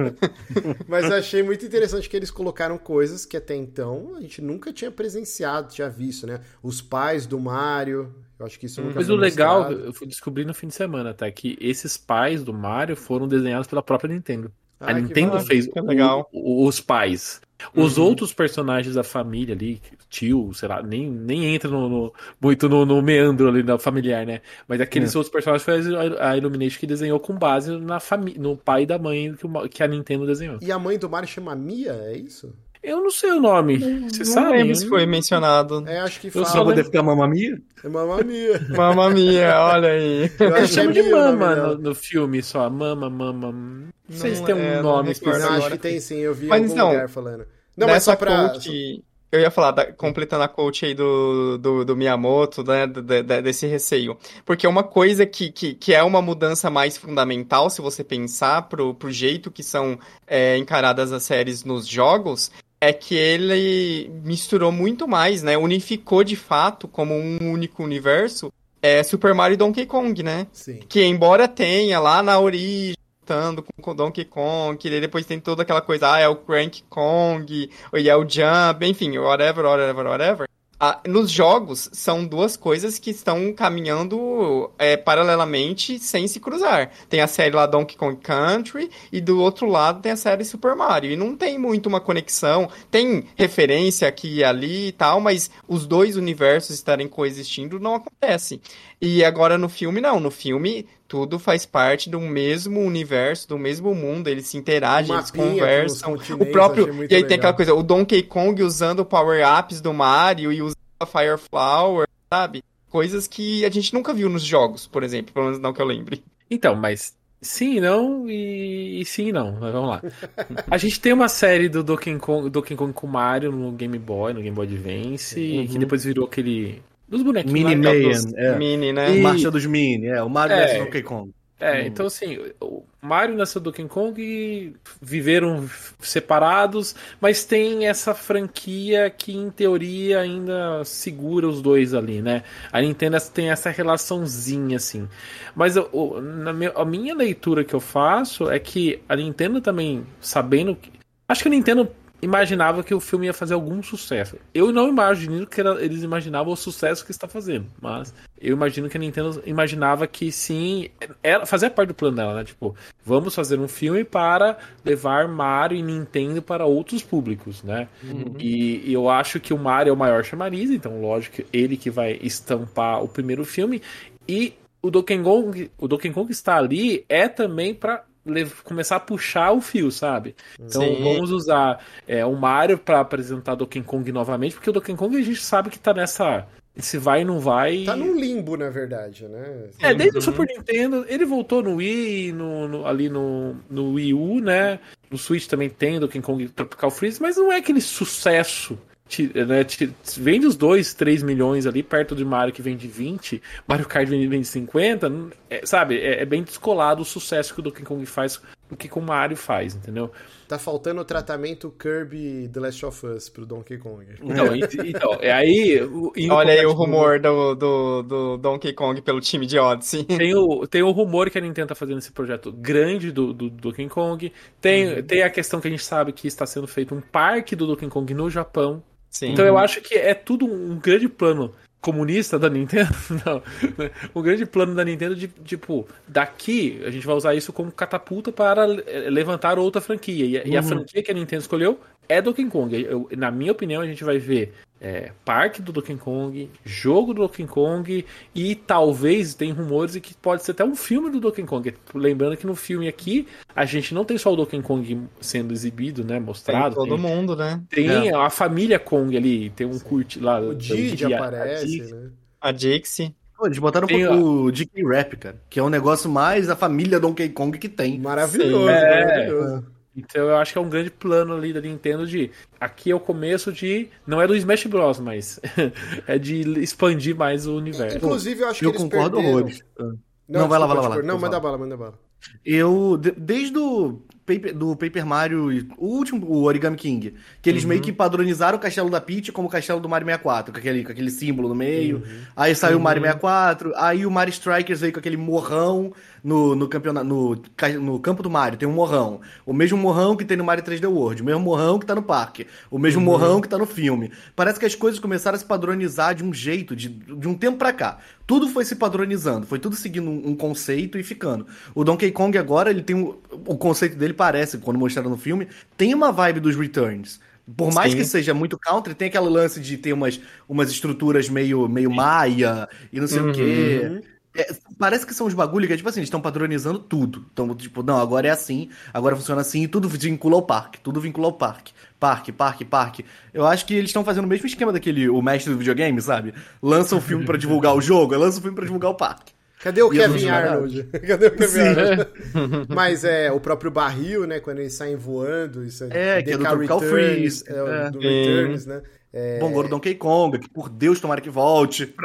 Mas eu achei muito interessante que eles colocaram coisas que até então a gente nunca tinha presenciado, tinha visto, né? Os pais do Mario, eu acho que isso nunca Mas o legal, eu fui descobrir no fim de semana, tá? Que esses pais do Mario foram desenhados pela própria Nintendo. Ah, a Nintendo fez o, o, os pais. Os uhum. outros personagens da família ali, tio, sei lá, nem, nem entra no, no muito no, no, meandro ali da familiar, né? Mas aqueles é. outros personagens foi a Illumination que desenhou com base na no pai e da mãe que, que a Nintendo desenhou. E a mãe do Mario chama Mia, é isso? Eu não sei o nome. Você não sabe? lembro se foi mencionado. É, acho que fala. Eu só vou ficar mamamia? É mamamia. mamamia, olha aí. Eu, eu chamo de mama no, no, filme só. Mama, mama. Não, não sei se tem um é, nome específico. Acho que tem sim, eu vi mas, algum não, lugar falando. Não, mas só pra... Coach, eu ia falar, da, completando a coach aí do, do, do Miyamoto, né, de, de, desse receio. Porque uma coisa que, que, que é uma mudança mais fundamental, se você pensar pro, pro jeito que são é, encaradas as séries nos jogos, é que ele misturou muito mais, né? Unificou de fato como um único universo é Super Mario e Donkey Kong, né? Sim. Que embora tenha lá na origem lutando com Donkey Kong, ele depois tem toda aquela coisa, ah, é o Crank Kong, ou é o Jump, enfim, whatever, whatever, whatever. Ah, nos jogos, são duas coisas que estão caminhando é, paralelamente sem se cruzar. Tem a série lá Donkey Kong Country e do outro lado tem a série Super Mario. E não tem muito uma conexão. Tem referência aqui e ali e tal, mas os dois universos estarem coexistindo não acontece. E agora no filme, não. No filme, tudo faz parte do mesmo universo, do mesmo mundo. Eles se interagem, eles conversam. O próprio. E aí legal. tem aquela coisa, o Donkey Kong usando power-ups do Mario e usando a Fire Flower, sabe? coisas que a gente nunca viu nos jogos, por exemplo, pelo menos não que eu lembre. Então, mas sim, não e, e sim, não. Mas vamos lá. A gente tem uma série do Donkey Kong, Donkey Kong com Mario no Game Boy, no Game Boy Advance, Uhum. que depois virou aquele dos bonequinhos Mini dos- é. Mini, né? E- Marcha dos Mini, é. O Mario É. vs Donkey Kong. É, Hum. então assim, o Mario nasceu do Donkey Kong e viveram separados, mas tem essa franquia que em teoria ainda segura os dois ali, né? A Nintendo tem essa relaçãozinha assim. Mas eu- o- na minha, a minha leitura que eu faço é que a Nintendo também, sabendo que. Acho que a Nintendo imaginava que o filme ia fazer algum sucesso. Eu não imagino que era- eles imaginavam o sucesso que está fazendo, mas eu imagino que a Nintendo imaginava que sim, era, fazia parte do plano dela, né? Tipo, vamos fazer um filme para levar Mario e Nintendo para outros públicos, né? E, e eu acho que o Mario é o maior chamariz, então lógico que ele que vai estampar o primeiro filme e o Donkey Kong, o Donkey Kong está ali é também para começar a puxar o fio, sabe? Então Sim. vamos usar é, o Mario para apresentar Donkey Kong novamente, porque o Donkey Kong a gente sabe que tá nessa se vai e não vai. Tá num limbo, na verdade, né? É, desde o Super Nintendo, ele voltou no Wii, no, no- ali no, no Wii U, né? No Switch também tem Donkey Kong Tropical Freeze, mas não é aquele sucesso. Né? Vende os 2, 3 milhões ali, perto de Mario que vende 20, Mario Kart vende, vende 50, não- é, sabe? É, é bem descolado o sucesso que o Donkey Kong faz do que com o Mario faz, entendeu? Tá faltando o tratamento Kirby The Last of Us pro Donkey Kong. Então, e- então é aí. Olha aí o rumor do, do, do Donkey Kong pelo time de Odyssey. Tem o, tem o rumor que a Nintendo tá fazendo esse projeto grande do, do Donkey Kong. Tem, tem a questão que a gente sabe que está sendo feito um parque do Donkey Kong no Japão. Sim. Então eu acho que é tudo um grande plano comunista da Nintendo. Não. O grande plano da Nintendo de, tipo, daqui a gente vai usar isso como catapulta para levantar outra franquia. E, a- e a franquia que a Nintendo escolheu é Donkey Kong. Eu- na minha opinião, a gente vai ver é, parque do Donkey Kong, jogo do Donkey Kong e talvez tem rumores de que pode ser até um filme do Donkey Kong. Lembrando que no filme aqui a gente não tem só o Donkey Kong sendo exibido, né, Tem mostrado. todo mundo, né? Tem a família Kong ali, tem um curte lá. O Didi a- a aparece, né? A Dixie. Pô, eles botaram Tem, o DK Rap, cara, que é um negócio mais a família Donkey Kong que tem. Maravilhoso, É. maravilhoso. Então eu acho que é um grande plano ali da Nintendo de. Aqui é o começo de. Não é do Smash Bros, mas é de expandir mais o universo. Inclusive, eu acho que Eu eles concordo perderam... horrores. Não, vai lá, vai lá, vai lá. Não, manda bala, manda bala. Eu, de- desde o Paper, do Paper Mario, e o último, o Origami King, que eles meio que padronizaram o castelo da Peach como o castelo do Mario 64, com aquele, com aquele símbolo no meio. Aí saiu o Mario 64, aí o Mario Strikers veio com aquele morrão no, no campeonato, no, no campo do Mario, tem um morrão. O mesmo morrão que tem no Mario 3D World, o mesmo morrão que tá no parque, o mesmo morrão que tá no filme. Parece que as coisas começaram a se padronizar de um jeito, de, de um tempo pra cá. Tudo foi se padronizando, foi tudo seguindo um, um conceito e ficando. O Donkey Kong agora, ele tem um, o conceito dele parece, quando mostraram no filme, tem uma vibe dos Returns. Por mais Sim. que seja muito country, tem aquele lance de ter umas, umas estruturas meio, meio maia e não sei o quê. É, parece que são os bagulho que, é, tipo assim, eles estão padronizando tudo. Então, tipo, não, agora é assim, agora funciona assim, e tudo vincula ao parque, tudo vincula ao parque. Parque, parque, parque. Eu acho que eles estão fazendo o mesmo esquema daquele, o mestre do videogame, sabe? Lança o filme pra divulgar o jogo, lança o filme pra divulgar o parque. Cadê o E Kevin. Arnold? Cadê o Kevin Sim. Arnold? Mas é o próprio barril, né? Quando eles saem voando, isso É, que é do DK Returns, Freeze, É, o é. do. Returns, né? É, Bongoro Donkey Kong, que por Deus tomara que volte.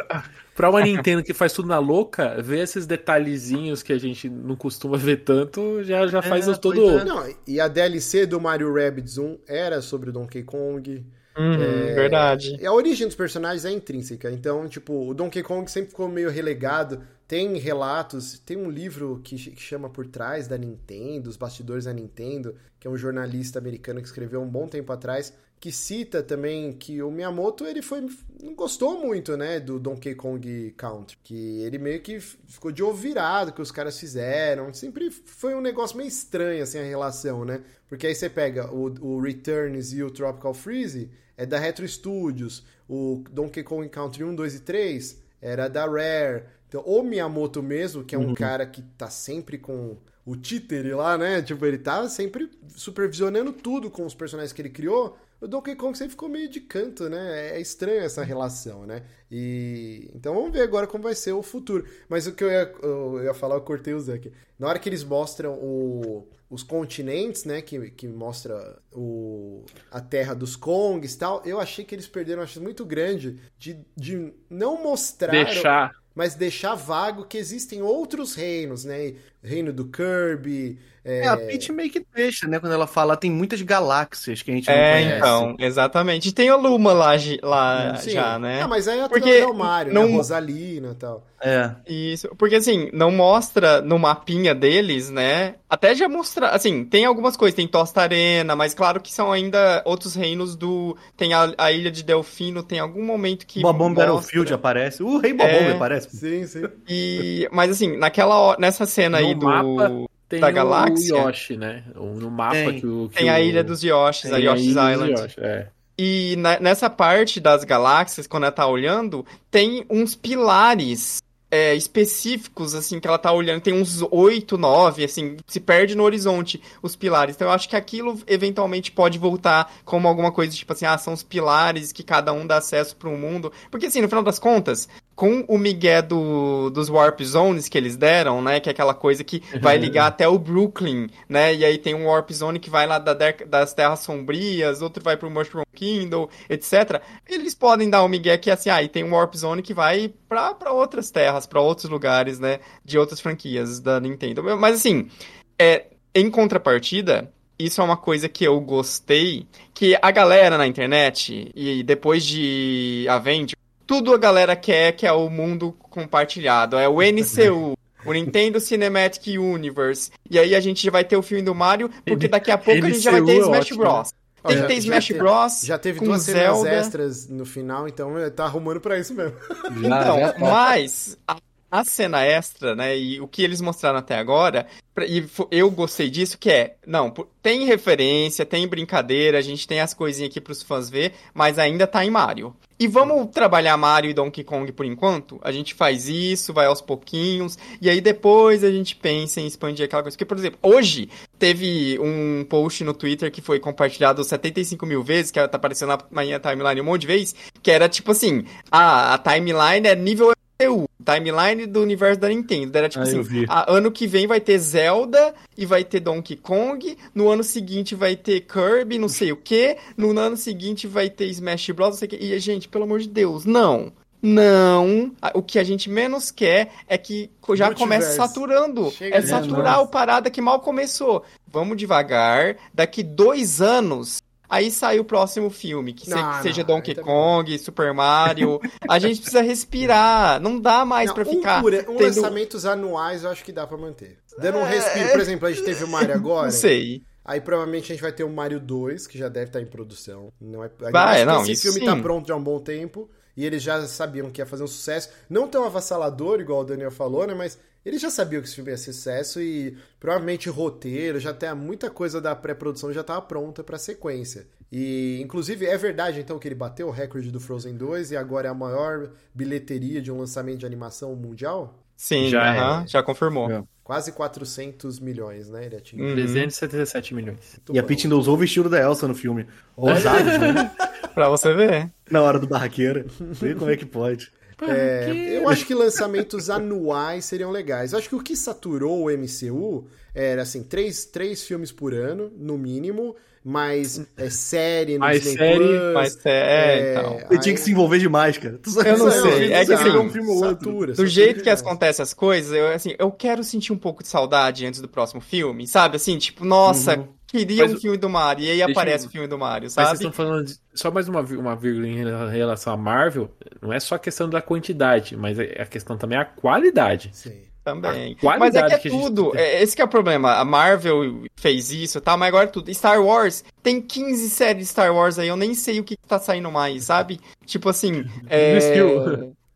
Pra uma Nintendo que faz tudo na louca, ver esses detalhezinhos que a gente não costuma ver tanto, já, já faz É, todo. pois é. Não, e a DLC do Mario Rabbids 1 era sobre o Donkey Kong. Uhum, verdade. E a origem dos personagens é intrínseca. Então, tipo, o Donkey Kong sempre ficou meio relegado. Tem relatos, tem um livro que chama Por Trás da Nintendo, Os Bastidores da Nintendo, que é um jornalista americano que escreveu um bom tempo atrás, que cita também que o Miyamoto, ele foi não gostou muito, né, do Donkey Kong Country, que ele meio que ficou de ouvirado que os caras fizeram, sempre foi um negócio meio estranho, assim, a relação, né, porque aí você pega o, o Returns e o Tropical Freeze, é da Retro Studios, o Donkey Kong Country 1, 2 e 3 era da Rare, então o Miyamoto mesmo, que é um cara que tá sempre com o títere lá, né, tipo, ele tá sempre supervisionando tudo com os personagens que ele criou, o Donkey Kong sempre ficou meio de canto, né? É estranho essa relação, né? E então vamos ver agora como vai ser o futuro. Mas o que eu ia, eu ia falar, eu cortei o Zé aqui. Na hora que eles mostram o, os continentes, né? Que, que mostra o, a terra dos Kongs e tal, eu achei que eles perderam uma chance muito grande de, de não mostrar. Deixar. Mas deixar vago que existem outros reinos, né? Reino do Kirby, é... é, a Peach meio que deixa, né? Quando ela fala, tem muitas galáxias que a gente não é, então, exatamente. E tem a Luma lá, lá já, né? Ah, mas aí é a Porque do Mario, não... né? A Rosalina e tal. É. Isso, porque assim, não mostra no mapinha deles, né? Até já mostra, assim, tem algumas coisas, tem Tosta Arena, mas claro que são ainda outros reinos do... Tem a, a Ilha de Delfino, tem algum momento que Bobomb mostra... Battlefield aparece, o Rei Bobomb é... aparece. Sim, sim. E, mas assim, naquela, nessa cena no aí do... Mapa tem da galáxia. o Yoshi, né? No mapa tem. que o. Que tem a ilha dos Yoshis, a Yoshi's a Island. Yoshi, é. E na, nessa parte das galáxias, quando ela tá olhando, tem uns pilares é, específicos, assim, que ela tá olhando, tem uns oito, nove, assim, se perde no horizonte os pilares. Então eu acho que aquilo eventualmente pode voltar como alguma coisa, tipo assim, ah, são os pilares que cada um dá acesso para um mundo. Porque assim, no final das contas, com o migué do, dos Warp Zones que eles deram, né, que é aquela coisa que vai uhum. ligar até o Brooklyn, né, e aí tem um Warp Zone que vai lá da, das Terras Sombrias, outro vai pro Mushroom Kingdom, etc. Eles podem dar o migué que assim, ah, e tem um Warp Zone que vai para outras terras para outros lugares, né, de outras franquias da Nintendo. Mas assim, é, em contrapartida, isso é uma coisa que eu gostei, que a galera na internet e depois de Avengers, tudo a galera quer que é o mundo compartilhado, é o NCU. O Nintendo Cinematic Universe. E aí a gente já vai ter o filme do Mario, porque daqui a pouco a gente já vai ter Smash Bros. Tem que ter Smash Bros. Já teve duas Zelda. cenas extras no final, então tá arrumando pra isso mesmo. então, tá. mas a, a, cena extra, né, e o que eles mostraram até agora, e eu gostei disso, que é, não, tem referência, tem brincadeira, a gente tem as coisinhas aqui pros fãs ver, mas ainda tá em Mario. E vamos trabalhar Mario e Donkey Kong por enquanto? A gente faz isso, vai aos pouquinhos, e aí depois a gente pensa em expandir aquela coisa. Porque, por exemplo, hoje teve um post no Twitter que foi compartilhado 75 mil vezes, que tá aparecendo na minha timeline um monte de vezes, que era tipo assim, ah, a timeline é nível MCU, timeline do universo da Nintendo. Era tipo ah, assim, a, ano que vem vai ter Zelda e vai ter Donkey Kong, no ano seguinte vai ter Kirby, não sei o que, no ano seguinte vai ter Smash Bros, não sei o que. E, gente, pelo amor de Deus, não. Não, o que a gente menos quer é que já comece saturando. Chega é saturar o parada que mal começou. Vamos devagar. Daqui dois anos Aí sai o próximo filme, que, não, se, seja Donkey Kong, Super Mario. a gente precisa respirar. Não dá mais não, pra um ficar. Por, um tendo... lançamentos anuais eu acho que dá pra manter. Dando um respiro, por exemplo, a gente teve o Mario agora. Não sei. Aí provavelmente a gente vai ter o Mario 2, que já deve estar em produção. Não é, vai, não, esse filme sim. tá pronto já há um bom tempo. E eles já sabiam que ia fazer um sucesso. Não tão avassalador, igual o Daniel falou, né? Mas eles já sabiam que esse filme ia ser sucesso e provavelmente roteiro, já tem muita coisa da pré-produção já estava pronta para sequência. E inclusive é verdade então que ele bateu o recorde do Frozen 2 e agora é a maior bilheteria de um lançamento de animação mundial? Sim, já, uh -huh, já confirmou. É. Quase 400 milhões, né? Ele atingiu. Uhum. 377 milhões. Muito e bom. a ainda usou o vestido da Elsa no filme. Ousado, né? pra você ver. Na hora do barraqueiro. Vê como é que pode. É, eu acho que lançamentos anuais seriam legais. Eu acho que o que saturou o MCU era assim, três, três filmes por ano, no mínimo, mais é, série no mais Disney série, Plus. Mais série, é, então. Ele tinha que se envolver demais, cara. Eu não sei. É que assim, um filme satura, do jeito que acontecem as coisas, eu, assim, eu quero sentir um pouco de saudade antes do próximo filme, sabe? Assim, tipo, nossa, uhum. Queria mas, um filme do Mario. E aí aparece eu... o filme do Mario, sabe? Mas vocês estão falando de... só mais uma, uma vírgula em relação a Marvel, não é só a questão da quantidade, mas a questão também é a qualidade. Sim. Também. Mas é que é que tudo. É, esse que é o problema. A Marvel fez isso, tá? Mas agora é tudo. Star Wars tem 15 séries de Star Wars aí, eu nem sei o que tá saindo mais, sabe? Tipo assim. é...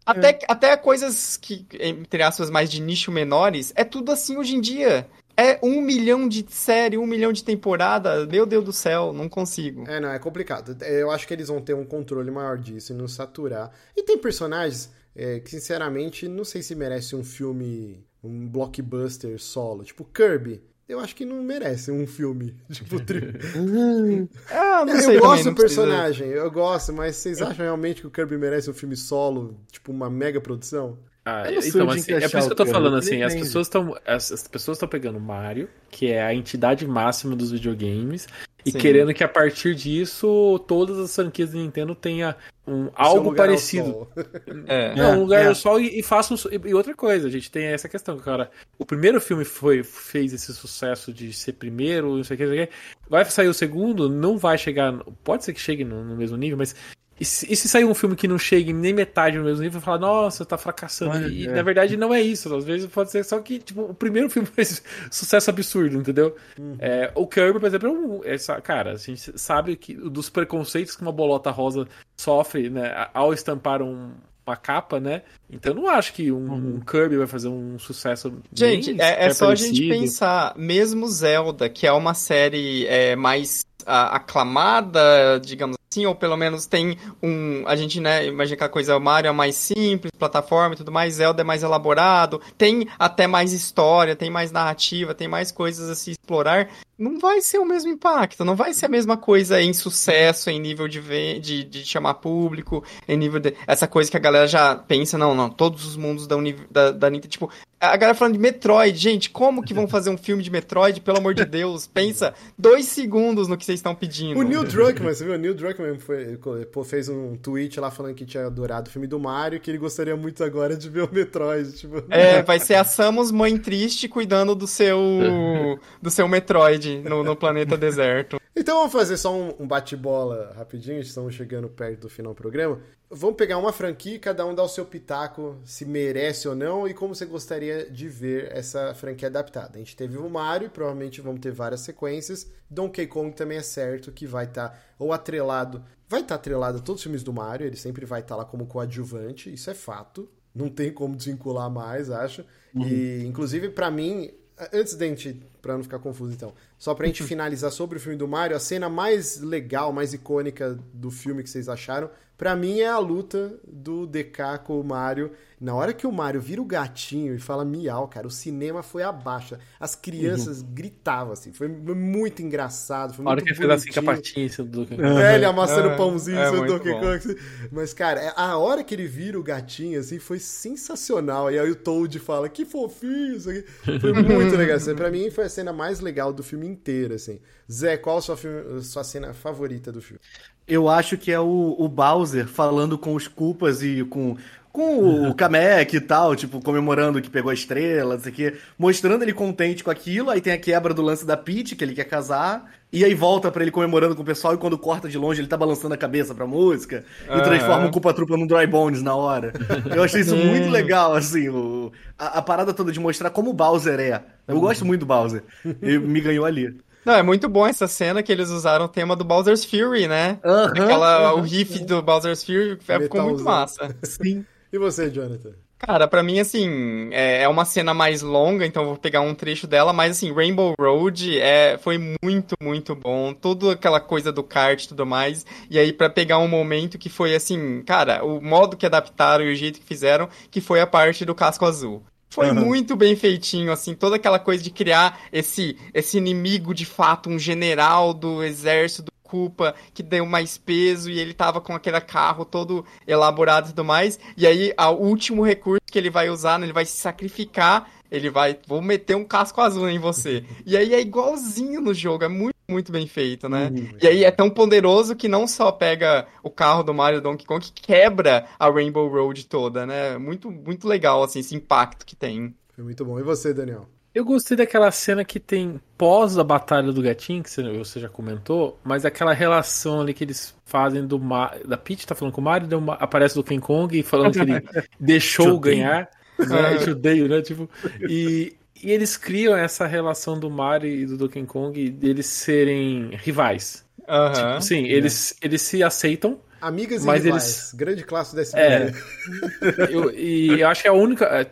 Até, até coisas que, entre aspas, mais de nicho menores, é tudo assim hoje em dia. É um milhão de série, um milhão de temporada. Meu Deus do céu, não consigo. É, não, é complicado. Eu acho que eles vão ter um controle maior disso e não saturar. E tem personagens é, que sinceramente não sei se merece um filme, um blockbuster solo. Tipo Kirby. eu acho que não merece um filme. Tipo, tri... Ah, não eu sei gosto do não precisa- personagem, eu gosto, mas vocês acham realmente que o Kirby merece um filme solo, tipo uma mega produção? Ah, Eu não sou então, assim, é por isso que eu tô falando assim, as pessoas estão as, as pessoas estão pegando Mario, que é a entidade máxima dos videogames, e Sim. querendo que a partir disso todas as franquias da Nintendo tenha um Seu algo parecido. sol. É. Não, um lugar é. sol e, e faça um, su- e outra coisa, a gente tem essa questão, cara. O primeiro filme foi fez esse sucesso de ser primeiro, não sei o que, não sei o que. Vai sair o segundo, não vai chegar, pode ser que chegue no, no mesmo nível, mas e se, e se sair um filme que não chegue nem metade no mesmo nível, vai falar, nossa, tá fracassando. Olha, e é. na verdade não é isso. Às vezes pode ser só que, tipo, o primeiro filme fez sucesso absurdo, entendeu? É, o Kirby, por exemplo, é um, essa, cara, a gente sabe que dos preconceitos que uma bolota rosa sofre, né, ao estampar um- uma capa, né? Então eu não acho que um, um Kirby vai fazer um sucesso. Gente, é, é só a gente parecido. pensar, mesmo Zelda, que é uma série é, mais ah, aclamada, digamos assim, ou pelo menos tem um. A gente, né, imagina que a coisa, Mario é mais simples, plataforma e tudo mais, Zelda é mais elaborado, tem até mais história, tem mais narrativa, tem mais coisas a se explorar. Não vai ser o mesmo impacto, não vai ser a mesma coisa em sucesso, em nível de, de, de chamar público, em nível de. Essa coisa que a galera já pensa, não, não, todos os mundos da, da, da Nintendo, tipo, a galera falando de Metroid, gente, como que vão fazer um filme de Metroid, pelo amor de Deus? Pensa dois segundos no que vocês estão pedindo. O Neil Druckmann, você viu? O Neil Druckmann foi, pô, fez um tweet lá falando que tinha adorado o filme do Mario e que ele gostaria muito agora de ver o Metroid. Tipo, É, vai ser a Samus mãe triste cuidando do seu do seu Metroid no, no planeta deserto. Então vamos fazer só um, um bate-bola rapidinho, estamos chegando perto do final do programa. Vamos pegar uma franquia e cada um dá o seu pitaco, se merece ou não, e como você gostaria de ver essa franquia adaptada. A gente teve o Mario, provavelmente vamos ter várias sequências. Donkey Kong também é certo que vai estar ou atrelado, vai estar atrelado a todos os filmes do Mario, ele sempre vai estar lá como coadjuvante, isso é fato. Não tem como desvincular mais, acho. E, inclusive, pra mim, antes da gente, pra não ficar confuso então, só pra gente finalizar sobre o filme do Mario, a cena mais legal, mais icônica do filme que vocês acharam, pra mim é a luta do DK com o Mario. Na hora que o Mario vira o gatinho e fala miau, cara, o cinema foi abaixo. As crianças gritavam, assim. Foi muito engraçado, foi Na hora muito que ele fez assim com a patinha em cima do Donkey É, ele amassando É, pãozinho é no muito Donkey. Kong. assim. Mas, cara, é- a hora que ele vira o gatinho, assim, foi sensacional. E aí o Toad fala, que fofinho, isso aqui. Foi muito legal. Assim, pra mim, foi a cena mais legal do filme inteiro, assim. Zé, qual a sua, filme- sua cena favorita do filme? Eu acho que é o, o Bowser falando com os culpas e com, com o Kamek e tal, tipo, comemorando que pegou a estrela, não sei o quê, mostrando ele contente com aquilo, aí tem a quebra do lance da Peach, que ele quer casar, e aí volta pra ele comemorando com o pessoal, e quando corta de longe ele tá balançando a cabeça pra música, e Aham. transforma o Culpa Trupla num Dry Bones na hora. Eu achei isso muito legal, assim, o, a, a parada toda de mostrar como o Bowser é. Eu gosto muito do Bowser, e me ganhou ali. Não, é muito bom essa cena que eles usaram o tema do Bowser's Fury, né? Aham, Aquela, o riff do Bowser's Fury é, ficou muito Metalzão. massa. Sim. E você, Jonathan? Cara, pra mim, assim, é, é uma cena mais longa, então eu vou pegar um trecho dela, mas, assim, Rainbow Road é, foi muito, muito bom. Toda aquela coisa do kart e tudo mais. E aí, pra pegar um momento que foi, assim, cara, o modo que adaptaram e o jeito que fizeram, que foi a parte do casco azul. Foi Aham. muito bem feitinho, assim, toda aquela coisa de criar esse, esse inimigo de fato, um general do exército do Koopa, que deu mais peso e ele tava com aquele carro todo elaborado e tudo mais. E aí, o último recurso que ele vai usar, né, ele vai se sacrificar, ele vai, vou meter um casco azul em você. E aí é igualzinho no jogo, é muito, muito bem feito, né? E aí é tão poderoso que não só pega o carro do Mario Donkey Kong, que quebra a Rainbow Road toda, né? Muito, muito legal, assim, esse impacto que tem. Foi muito bom. E você, Daniel? Eu gostei daquela cena que tem pós a batalha do gatinho, que você, você já comentou, mas aquela relação ali que eles fazem do Mar... da Peach tá falando com o Mario, daí o Ma- aparece o Donkey Kong falando que ele deixou ganhar, né? Judeio, né? Tipo, e, e eles criam essa relação do Mario e do Donkey Kong deles serem rivais. Aham. Sim, eles, eles se aceitam, Amigas e Mas rivais. eles- Grande clássico da É. Eu- e eu acho que a única. é,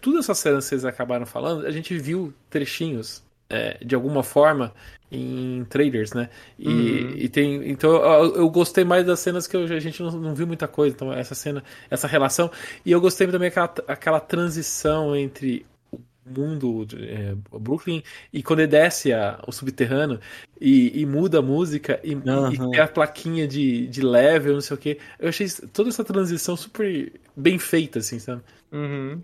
Tudo essas cenas que vocês acabaram falando, a gente viu trechinhos é, de alguma forma em trailers, né? E, Uhum. e tem. Então eu, eu gostei mais das cenas que eu- a gente não, não viu muita coisa. Então, essa cena, essa relação. E eu gostei também aquela, aquela transição entre mundo, é, Brooklyn, e quando ele desce a, o subterrâneo e, e, muda a música e, uhum. e a plaquinha de, de level, não sei o que. Eu achei toda essa transição super bem feita, assim, sabe? Uhum.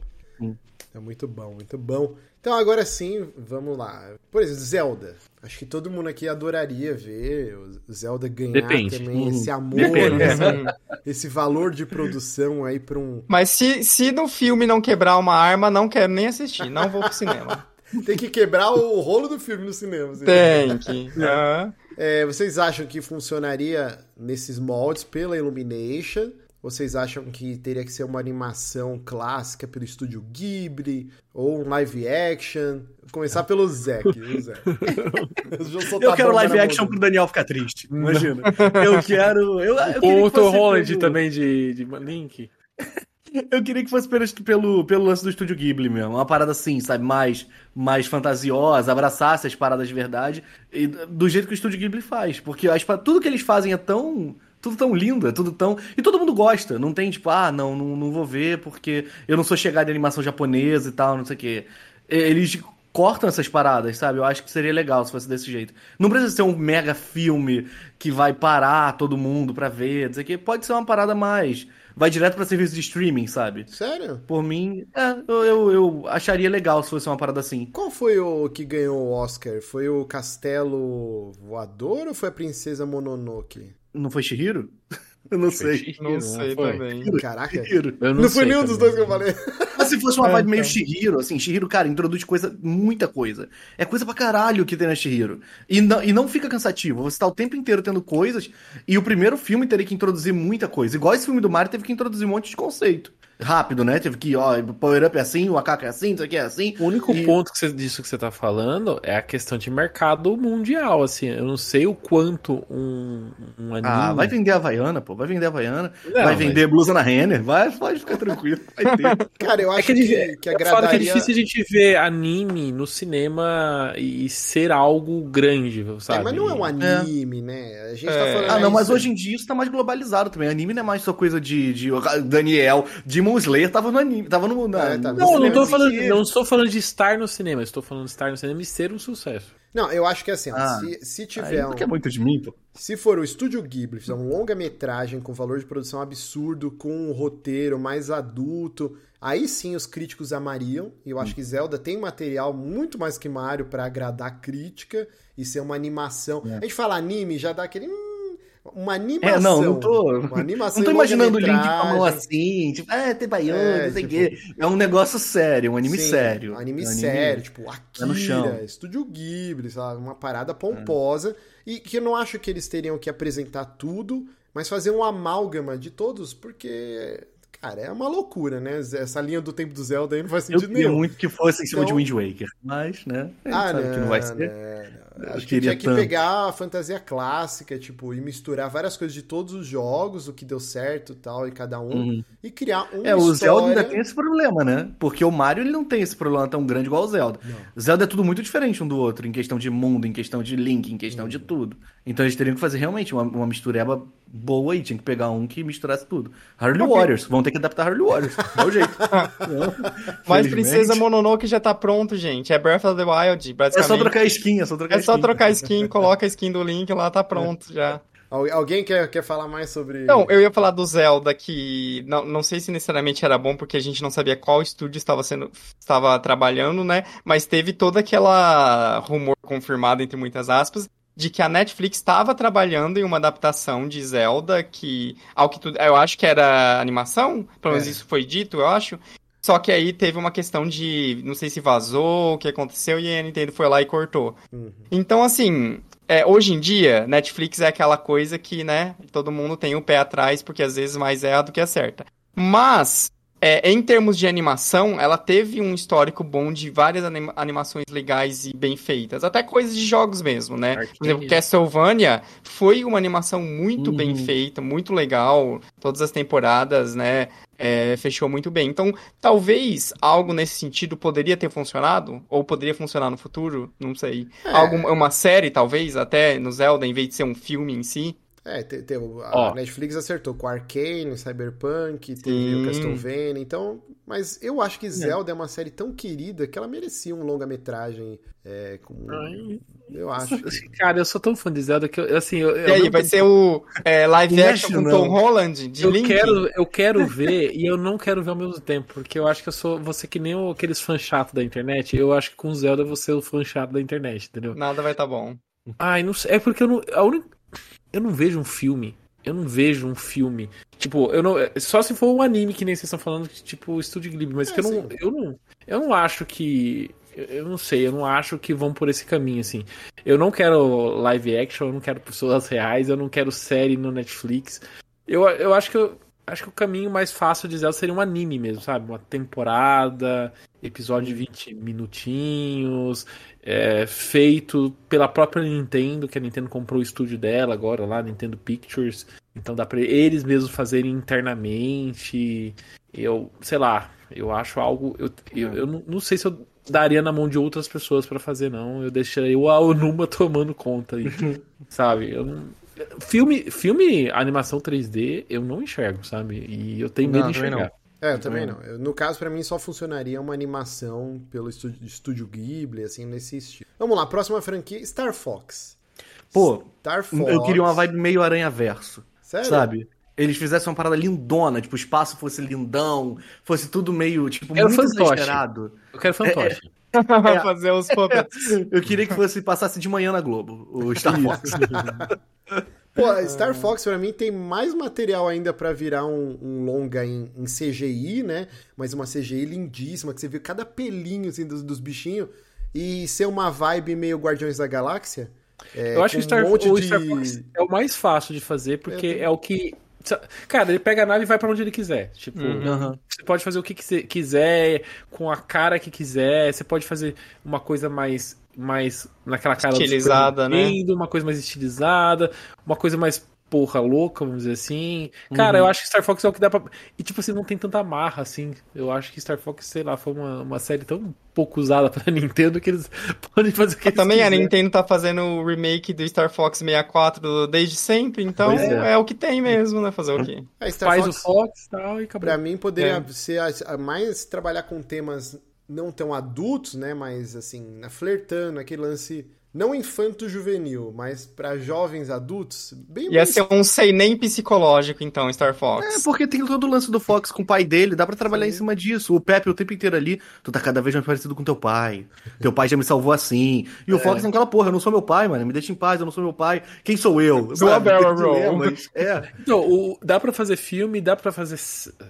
É muito bom, muito bom. Então agora sim, vamos lá. Por exemplo, Zelda. Acho que todo mundo aqui adoraria ver o Zelda ganhar Depende. também esse amor, esse, esse, valor de produção aí para um. Mas se, se no filme não quebrar uma arma, não quero nem assistir, não vou pro cinema. Tem que quebrar o rolo do filme no cinema. Assim. Tem que. Uhum. É, vocês acham que funcionaria nesses moldes pela Illumination? Vocês acham que teria que ser uma animação clássica pelo estúdio Ghibli ou um live action? Vou começar pelo Zé, eu quero live action pro Daniel ficar triste. Imagina. eu quero. Eu, eu Ou o Tom Holland pelo... também de, de Link. Eu queria que fosse pelo, pelo, pelo lance do estúdio Ghibli mesmo. Uma parada assim, sabe? Mais, mais fantasiosa, abraçasse as paradas de verdade. E do jeito que o estúdio Ghibli faz. Porque as, tudo que eles fazem é tão tudo tão lindo, é tudo tão. E todo mundo gosta. Não tem tipo, ah, não, não, não vou ver porque eu não sou chegado em animação japonesa e tal, não sei o quê. Eles cortam essas paradas, sabe? Eu acho que seria legal se fosse desse jeito. Não precisa ser um mega filme que vai parar todo mundo pra ver, não sei o quê. Pode ser uma parada mais. Vai direto pra serviço de streaming, sabe? Sério? Por mim, é, eu, eu, eu acharia legal se fosse uma parada assim. Qual foi o que ganhou o Oscar? Foi o Castelo Voador ou foi a Princesa Mononoke? Não foi Shihiro? Eu não sei. Shihiro, não sei não também. Caraca. Shihiro. não, não foi nenhum também. dos dois que eu falei. Mas se fosse uma é, vibe é, meio então. Shihiro, assim, Shihiro, cara, introduz coisa, muita coisa. É coisa pra caralho que tem na Shihiro. E não, e não fica cansativo. Você tá o tempo inteiro tendo coisas, e o primeiro filme teria que introduzir muita coisa. Igual esse filme do Mario teve que introduzir um monte de conceito rápido, né? Teve que, ó, power up é assim, o AK é assim, isso aqui é assim. O único e... ponto que você, disso que você tá falando é a questão de mercado mundial, assim. Eu não sei o quanto um, um anime... Ah, vai vender a Havaiana, pô. Vai vender a Havaiana. Não, vai vender mas... blusa na Renner. Vai, pode ficar tranquilo. Vai ter. Cara, eu é acho é que, que, que agradaria... que é difícil a gente ver anime no cinema e ser algo grande, sabe? É, mas não é um anime, é. né? A gente tá é. tá falando... Ah, não, mas hoje em dia isso tá mais globalizado também. Anime não é mais só coisa de, de Daniel, de Demon Slayer tava no anime, tava no. Na, é, tá, não, não, tô falando, não estou falando de estar no cinema, estou falando de estar no cinema e ser um sucesso. Não, eu acho que é assim, ah, se, se tiver. Um, é muito de mim, pô. Se for o Estúdio Ghibli, fizer um longa-metragem com valor de produção absurdo, com um roteiro mais adulto, aí sim os críticos amariam. E eu acho hum. que Zelda tem material muito mais que Mario para agradar a crítica e ser uma animação. É. A gente fala anime, já dá aquele. Uma animação. É, não, não tô. Uma animação não tô imaginando o Link com a mão assim, tipo, é, tem baiano, é, não sei o tipo, quê. É um negócio sério, um anime sim, sério. Um anime, um anime sério, tipo, Akira, Estúdio Ghibli, sabe? Uma parada pomposa. É. E que eu não acho que eles teriam que apresentar tudo, mas fazer um amálgama de todos, porque Cara, é uma loucura, né? Essa linha do tempo do Zelda aí não faz sentido eu nenhum. muito que fosse em cima então... de Wind Waker, mas, né? Ah, não, que não vai ser. Não, não. Acho que tinha que tanto. pegar a fantasia clássica, tipo, e misturar várias coisas de todos os jogos, o que deu certo tal, e cada um, uhum. e criar um É, o Zelda ainda tem esse problema, né? Porque o Mario ele não tem esse problema tão grande igual o Zelda. Não. Zelda é tudo muito diferente um do outro, em questão de mundo, em questão de link, em questão uhum. de tudo. Então eles teriam que fazer realmente uma, uma mistureba boa aí, tinha que pegar um que misturasse tudo. Harley okay. Warriors, vão ter que adaptar Harley Warriors, é o jeito. Mas Princesa Mononoke já tá pronto, gente. É Breath of the Wild, basicamente. É só trocar skin, é só trocar é skin. É só trocar skin, coloca a skin do Link lá, tá pronto é. já. Alguém quer, quer falar mais sobre. Não, eu ia falar do Zelda, que não, não sei se necessariamente era bom, porque a gente não sabia qual estúdio estava sendo estava trabalhando, né? Mas teve toda aquela rumor confirmado, entre muitas aspas, de que a Netflix estava trabalhando em uma adaptação de Zelda que, ao que tu, eu acho que era animação, pelo menos é. isso foi dito, eu acho. Só que aí teve uma questão de, não sei se vazou, o que aconteceu, e a Nintendo foi lá e cortou. Uhum. Então, assim, é, hoje em dia, Netflix é aquela coisa que, né, todo mundo tem o pé atrás, porque às vezes mais é do que acerta. Mas, é, em termos de animação, ela teve um histórico bom de várias anima animações legais e bem feitas. Até coisas de jogos mesmo, né? Por exemplo, Castlevania foi uma animação muito uhum. bem feita, muito legal. Todas as temporadas, né? É, fechou muito bem. Então, talvez algo nesse sentido poderia ter funcionado, ou poderia funcionar no futuro, não sei. É. Algo, uma série, talvez, até no Zelda, em vez de ser um filme em si. É, te- te- a. Netflix acertou com Arcane, Cyberpunk, teve Sim. o Castlevania, então... Mas eu acho que Zelda é uma série tão querida que ela merecia um longa-metragem é, com... Ai, Eu acho. Cara, eu sou tão fã de Zelda que eu, assim, eu, E aí, vai ser o é, live Não action com não. Tom Holland de eu Link? quero, eu quero ver e eu não quero ver ao mesmo tempo, porque eu acho que eu sou você que nem aqueles fãs chatos da internet. Eu acho que com Zelda você é o fã chato da internet, entendeu? Nada vai estar bom. Ai, não sei. É porque eu não. A única, eu não vejo um filme. Eu não vejo um filme. Tipo, eu não. Só se for um anime que nem vocês estão falando, tipo o Estúdio Ghibli, mas É, que eu não, eu não. Eu não acho que. eu- Eu não sei, eu não acho que vão por esse caminho, assim. Eu não quero live action, eu não quero pessoas reais, eu não quero série no Netflix. Eu, eu acho que eu. Acho que o caminho mais fácil de Zelda seria um anime mesmo, sabe? Uma temporada, episódio de 20 minutinhos, é, feito pela própria Nintendo, que a Nintendo comprou o estúdio dela agora lá, Nintendo Pictures. Então dá pra eles mesmos fazerem internamente. Eu, sei lá, eu acho algo. Eu, eu, eu não, não sei se eu daria na mão de outras pessoas pra fazer, não. Eu deixaria o Aonuma tomando conta aí. sabe? Eu não. Filme, filme, animação 3D, eu não enxergo, sabe? E eu tenho medo Não, de enxergar. É, eu também não. Eu- No caso, pra mim, só funcionaria uma animação pelo estúdio, estúdio Ghibli, assim, nesse estilo. Vamos lá, próxima franquia, Star Fox. Pô, Star Fox. eu queria uma vibe meio aranha-verso. Sério? Sabe? Eles fizessem uma parada lindona, tipo, o espaço fosse lindão, fosse tudo meio, tipo, Era muito fantoche. exagerado. Eu quero fantoche. Fazer os puppets. Eu queria que fosse passasse de manhã na Globo, o Star Fox. Pô, Star Fox pra mim tem mais material ainda pra virar um, um longa em, em CGI, né? Mas uma CGI lindíssima, que você vê cada pelinho assim, dos, dos bichinhos e ser uma vibe meio Guardiões da Galáxia. É, eu acho que Star, um monte o de... Star Fox é o mais fácil de fazer, porque Eu é o que. Cara, ele pega a nave e vai pra onde ele quiser. Tipo, Uhum. você pode fazer o que quise- quiser, com a cara que quiser. Você pode fazer uma coisa mais. mais naquela cara Estilizada, né? Uma coisa mais estilizada, uma coisa mais porra louca, vamos dizer assim. Cara, Uhum. eu acho que Star Fox é o que dá pra. E tipo assim, não tem tanta amarra assim. Eu acho que Star Fox, sei lá, foi uma, uma série tão pouco usada pra Nintendo que eles podem fazer o que eles Também a. Nintendo tá fazendo o remake do Star Fox 64 desde sempre, então é. é. o que tem mesmo, né? Fazer o quê? É, Star Faz Fox, o Fox e tal e acabou. Pra mim poderia É. ser a- a mais trabalhar com temas não tão adultos, né? Mas assim, na- flertando, aquele lance não infanto-juvenil, mas pra jovens adultos, bem Ia mais ser um sei nem psicológico, então, Star É, Fox. porque tem todo o lance do Fox com o pai dele, dá pra trabalhar em cima disso. O Pepe o tempo inteiro ali, tu tá cada vez mais parecido com teu pai. Teu pai já me salvou assim. E o Fox é aquela porra, eu não sou meu pai, mano, me deixa em paz, eu não sou meu pai. Quem sou eu? Sou a? Barrel Tem Roll. dilemas. É. Então, o- dá pra fazer filme, dá pra fazer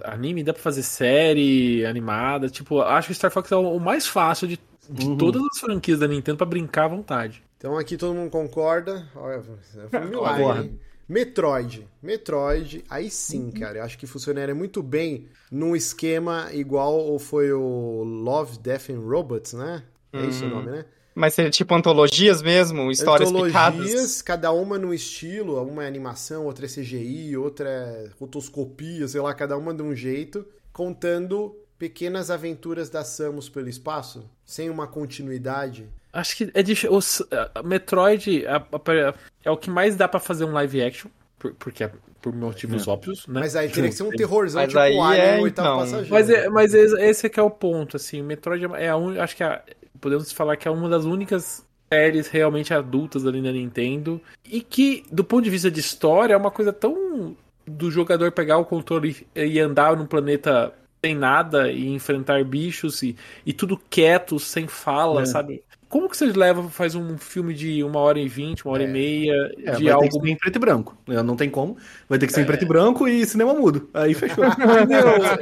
anime, dá pra fazer série animada. Tipo, acho que Star Fox é o, o mais fácil de, de Uhum. todas as franquias da Nintendo pra brincar à vontade. Então aqui todo mundo concorda. Olha, vamos lá, Concordo. hein? Metroid. Metroid, aí sim, Uhum. cara. Eu acho que funcionaria muito bem num esquema igual ou foi o Love, Death and Robots, né? É isso o Uhum. nome, né? Mas seria tipo antologias mesmo? Histórias picadas? Antologias, cada uma num estilo, uma é animação, outra é CGI, outra é rotoscopia, sei lá, cada uma de um jeito, contando pequenas aventuras da Samus pelo espaço, sem uma continuidade. Acho que é difícil. os- a- a Metroid a- a- é o que mais dá pra fazer um live action, por- porque é por motivos óbvios, né? Mas aí teria que ser um terrorzão Mas tipo aí Alien, é, o oitavo então. passageiro. Mas, é, mas esse é que é o ponto, assim, o Metroid é a un... acho que é, podemos falar que é uma das únicas séries realmente adultas ali na Nintendo e que, do ponto de vista de história, é uma coisa tão do jogador pegar o controle e e andar num planeta sem nada e enfrentar bichos e, e tudo quieto, sem fala, É. sabe? Como que vocês levam, faz um filme de uma hora e vinte, uma hora É. e meia, É, de vai ter que algo ser em preto e branco. É, Não tem como. Vai ter que ser em preto e branco e cinema mudo. Aí fechou.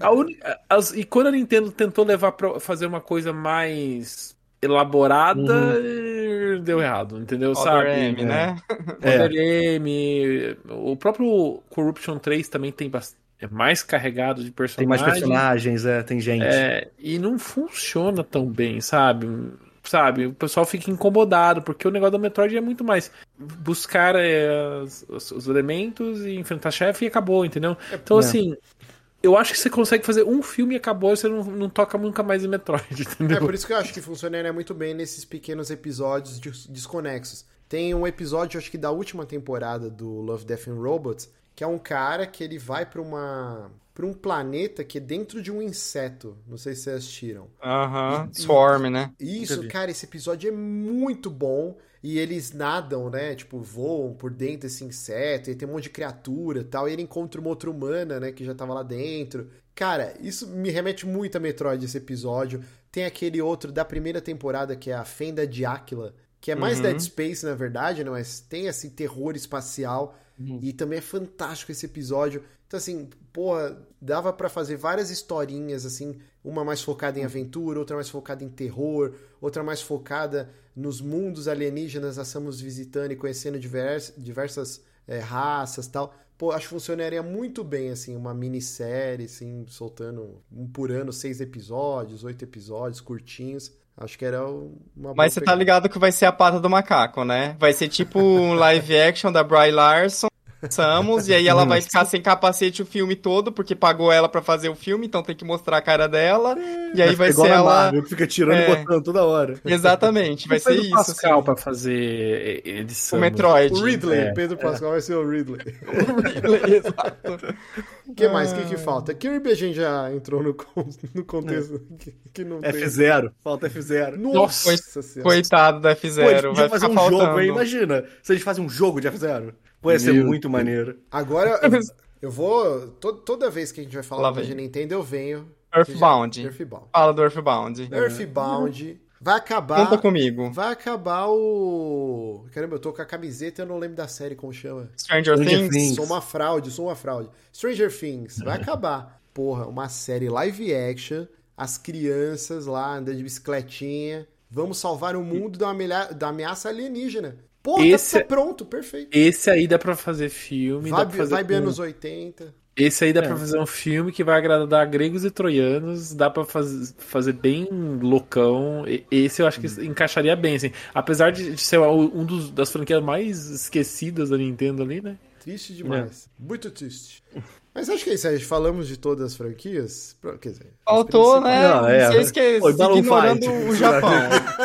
A uni- as- e quando a Nintendo tentou levar pra fazer uma coisa mais elaborada, deu errado, entendeu? Other Sabe? M, né? É. Other M, o próprio Corruption 3 também tem bas- é mais carregado de Tem personagens. mais personagens, é, tem gente. É, e não funciona tão bem, sabe? Sabe, o pessoal fica incomodado, porque o negócio da Metroid é muito mais buscar é, os, os- os elementos e enfrentar chefe e acabou, entendeu? Então, É. assim, eu acho que você consegue fazer um filme e acabou, e você não, não toca nunca mais em Metroid, É entendeu? por isso que eu acho que funcionaria muito bem nesses pequenos episódios des- desconexos. Tem um episódio, acho que da última temporada do Love, Death and Robots, que é um cara que ele vai pra uma para um planeta que é dentro de um inseto. Não sei se vocês assistiram. Aham, Swarm, né? Isso, cara, esse episódio é muito bom. E eles nadam, né? Tipo, voam por dentro desse inseto, e tem um monte de criatura e tal. E ele encontra uma outra humana, né? Que já tava lá dentro. Cara, isso me remete muito a Metroid, esse episódio. Tem aquele outro da primeira temporada, que é a Fenda de Áquila, que é mais Uhum. Dead Space, na verdade, né? Mas tem esse terror espacial. Uhum. E também é fantástico esse episódio. Então, assim, porra, dava pra fazer várias historinhas, assim, uma mais focada em aventura, outra mais focada em terror, outra mais focada nos mundos alienígenas, nós estamos visitando e conhecendo divers, diversas é, raças tal. Pô, acho que funcionaria muito bem, assim, uma minissérie, assim, soltando um por ano, seis episódios, oito episódios, curtinhos. Acho que era uma boa Mas você tá pegada. ligado que vai ser a pata do macaco, né? Vai ser tipo um live action da Bry Larson. Samus, e aí ela vai ficar sem capacete o filme todo, porque pagou ela pra fazer o filme, então tem que mostrar a cara dela. E aí vai igual ser ela. Marvel, que fica tirando É. e botando toda hora. Exatamente, vai ser Pedro isso. Pascal assim. pra fazer edição. O Metroid. O Ridley, É, Pedro Pascal vai ser o Ridley. Exato. O que mais? O que, que falta? Kirby a gente já entrou no, no contexto que, que não tem. F0, falta F0. Nossa Nossa. Coitado da Pô, eles F0, podiam vai fazer ficar um faltando. jogo aí, imagina. Se eles fazem um jogo de F0. Pô, ia ser Meu muito maneiro. Agora, eu vou. to- toda vez que a gente vai falar Lá de. Nintendo, eu venho. Earthbound. Earthbound. Fala do Earthbound. Earthbound. Vai acabar. Conta comigo. Vai acabar o. Caramba, eu tô com a camiseta e eu não lembro da série como chama. Stranger, Stranger Things. Things. Sou uma fraude, sou uma fraude. Stranger Things, vai acabar. Porra, uma série live action, as crianças lá andando de bicicletinha. Vamos salvar o mundo da ameaça alienígena. Porra, Esse tá é- pronto, perfeito. Esse aí dá pra fazer filme. dá Vibe, pra fazer vibe com- anos 80. Esse aí dá É. pra fazer um filme que vai agradar gregos e troianos, dá pra faz, fazer bem loucão. E- Esse eu acho que encaixaria bem, assim. Apesar de de ser um dos, das franquias mais esquecidas da Nintendo ali, né? Triste demais. Muito triste. Mas acho que é isso aí. Falamos de todas as franquias. Quer dizer, Faltou, né? Não, é. Vocês que Oi, Balloon ignorando Fight. o Japão.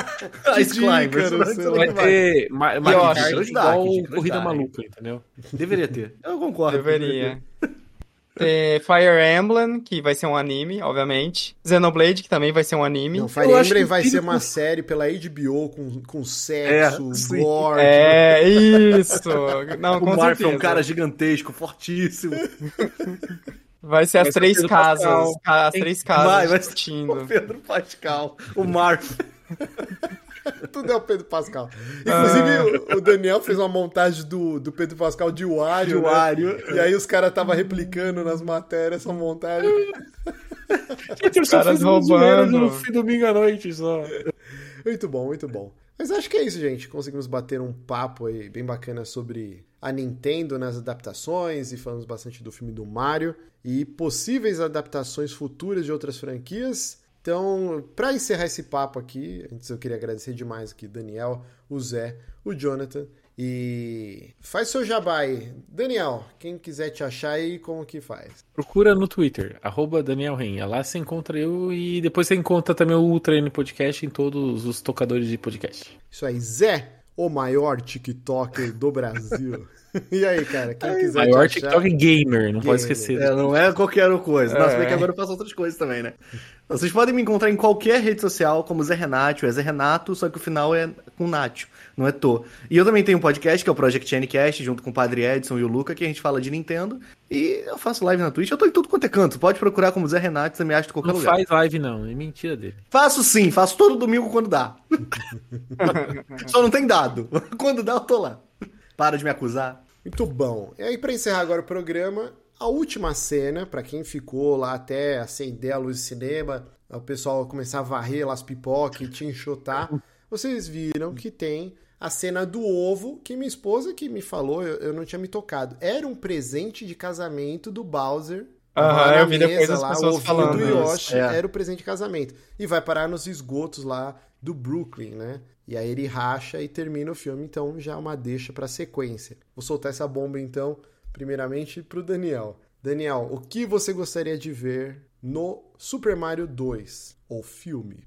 Ice Climbers. Ícaro, vai ter Ma- Mario Kart igual Corrida. Maluca, entendeu? Deveria ter. Eu concordo. Deveria. Tem Fire Emblem, que vai ser um anime, obviamente. Xenoblade, que também vai ser um anime. Não, Fire Eu acho Emblem que vai ser uma série pela HBO com, com sexo, É, gore. É, isso. Não, O Marf é um cara gigantesco, fortíssimo. Vai ser as Vai ser três casas. Pascal. ca- As três casas Vai, vai ser discutindo. o Pedro Pascal, o Marf. Tudo é o Pedro Pascal. Inclusive, o- o Daniel fez uma montagem do, do Pedro Pascal de Wario. De né? Wario. E aí os caras estavam replicando nas matérias essa montagem. Eu só roubando. no no fim domingo à noite só. Muito bom, muito bom. Mas acho que é isso, gente. Conseguimos bater um papo aí bem bacana sobre a Nintendo nas adaptações e falamos bastante do filme do Mario e possíveis adaptações futuras de outras franquias. Então, para encerrar esse papo aqui, antes eu queria agradecer demais aqui Daniel, o Zé, o Jonathan e faz seu jabá aí. Daniel, quem quiser te achar aí, como que faz? Procura no Twitter, arroba Daniel Renha. Lá você encontra eu e depois você encontra também o N Podcast em todos os tocadores de podcast. Isso aí, Zé, o maior TikToker do Brasil. e aí, cara, quem quiser Maior achar... TikTok gamer, não pode Gamer. esquecer. É, não é qualquer coisa. Nossa, É. bem que agora eu faço outras coisas também, né? Vocês podem me encontrar em qualquer rede social, como Zé Renato, é Zé Renato, só que o final é com Nacho, não é Tô. E eu também tenho um podcast, que é o Project Ncast, junto com o Padre Edson e o Luca, que a gente fala de Nintendo. E eu faço live na Twitch, eu tô em tudo quanto é canto. Pode procurar como Zé Renato, você me acha em qualquer Não lugar. faz live não, é mentira dele. Faço sim, faço todo domingo quando dá. Só não tem dado. Quando dá, eu tô lá. Para de me acusar. Muito bom. E aí, pra encerrar agora o programa, a última cena, pra quem ficou lá até acender a luz de cinema, o pessoal começar a varrer lá as pipocas e te enxotar, vocês viram que tem a cena do ovo, que minha esposa que me falou, eu, eu não tinha me tocado. Era um presente de casamento do Bowser. Aham, eu vi depois as lá, pessoas o falando do. Yoshi É. era o presente de casamento. E vai parar nos esgotos lá do Brooklyn, né? E aí ele racha e termina o filme, então já é uma deixa pra sequência. Vou soltar essa bomba então, primeiramente pro Daniel. Daniel, o que você gostaria de ver no Super Mario 2, ou filme?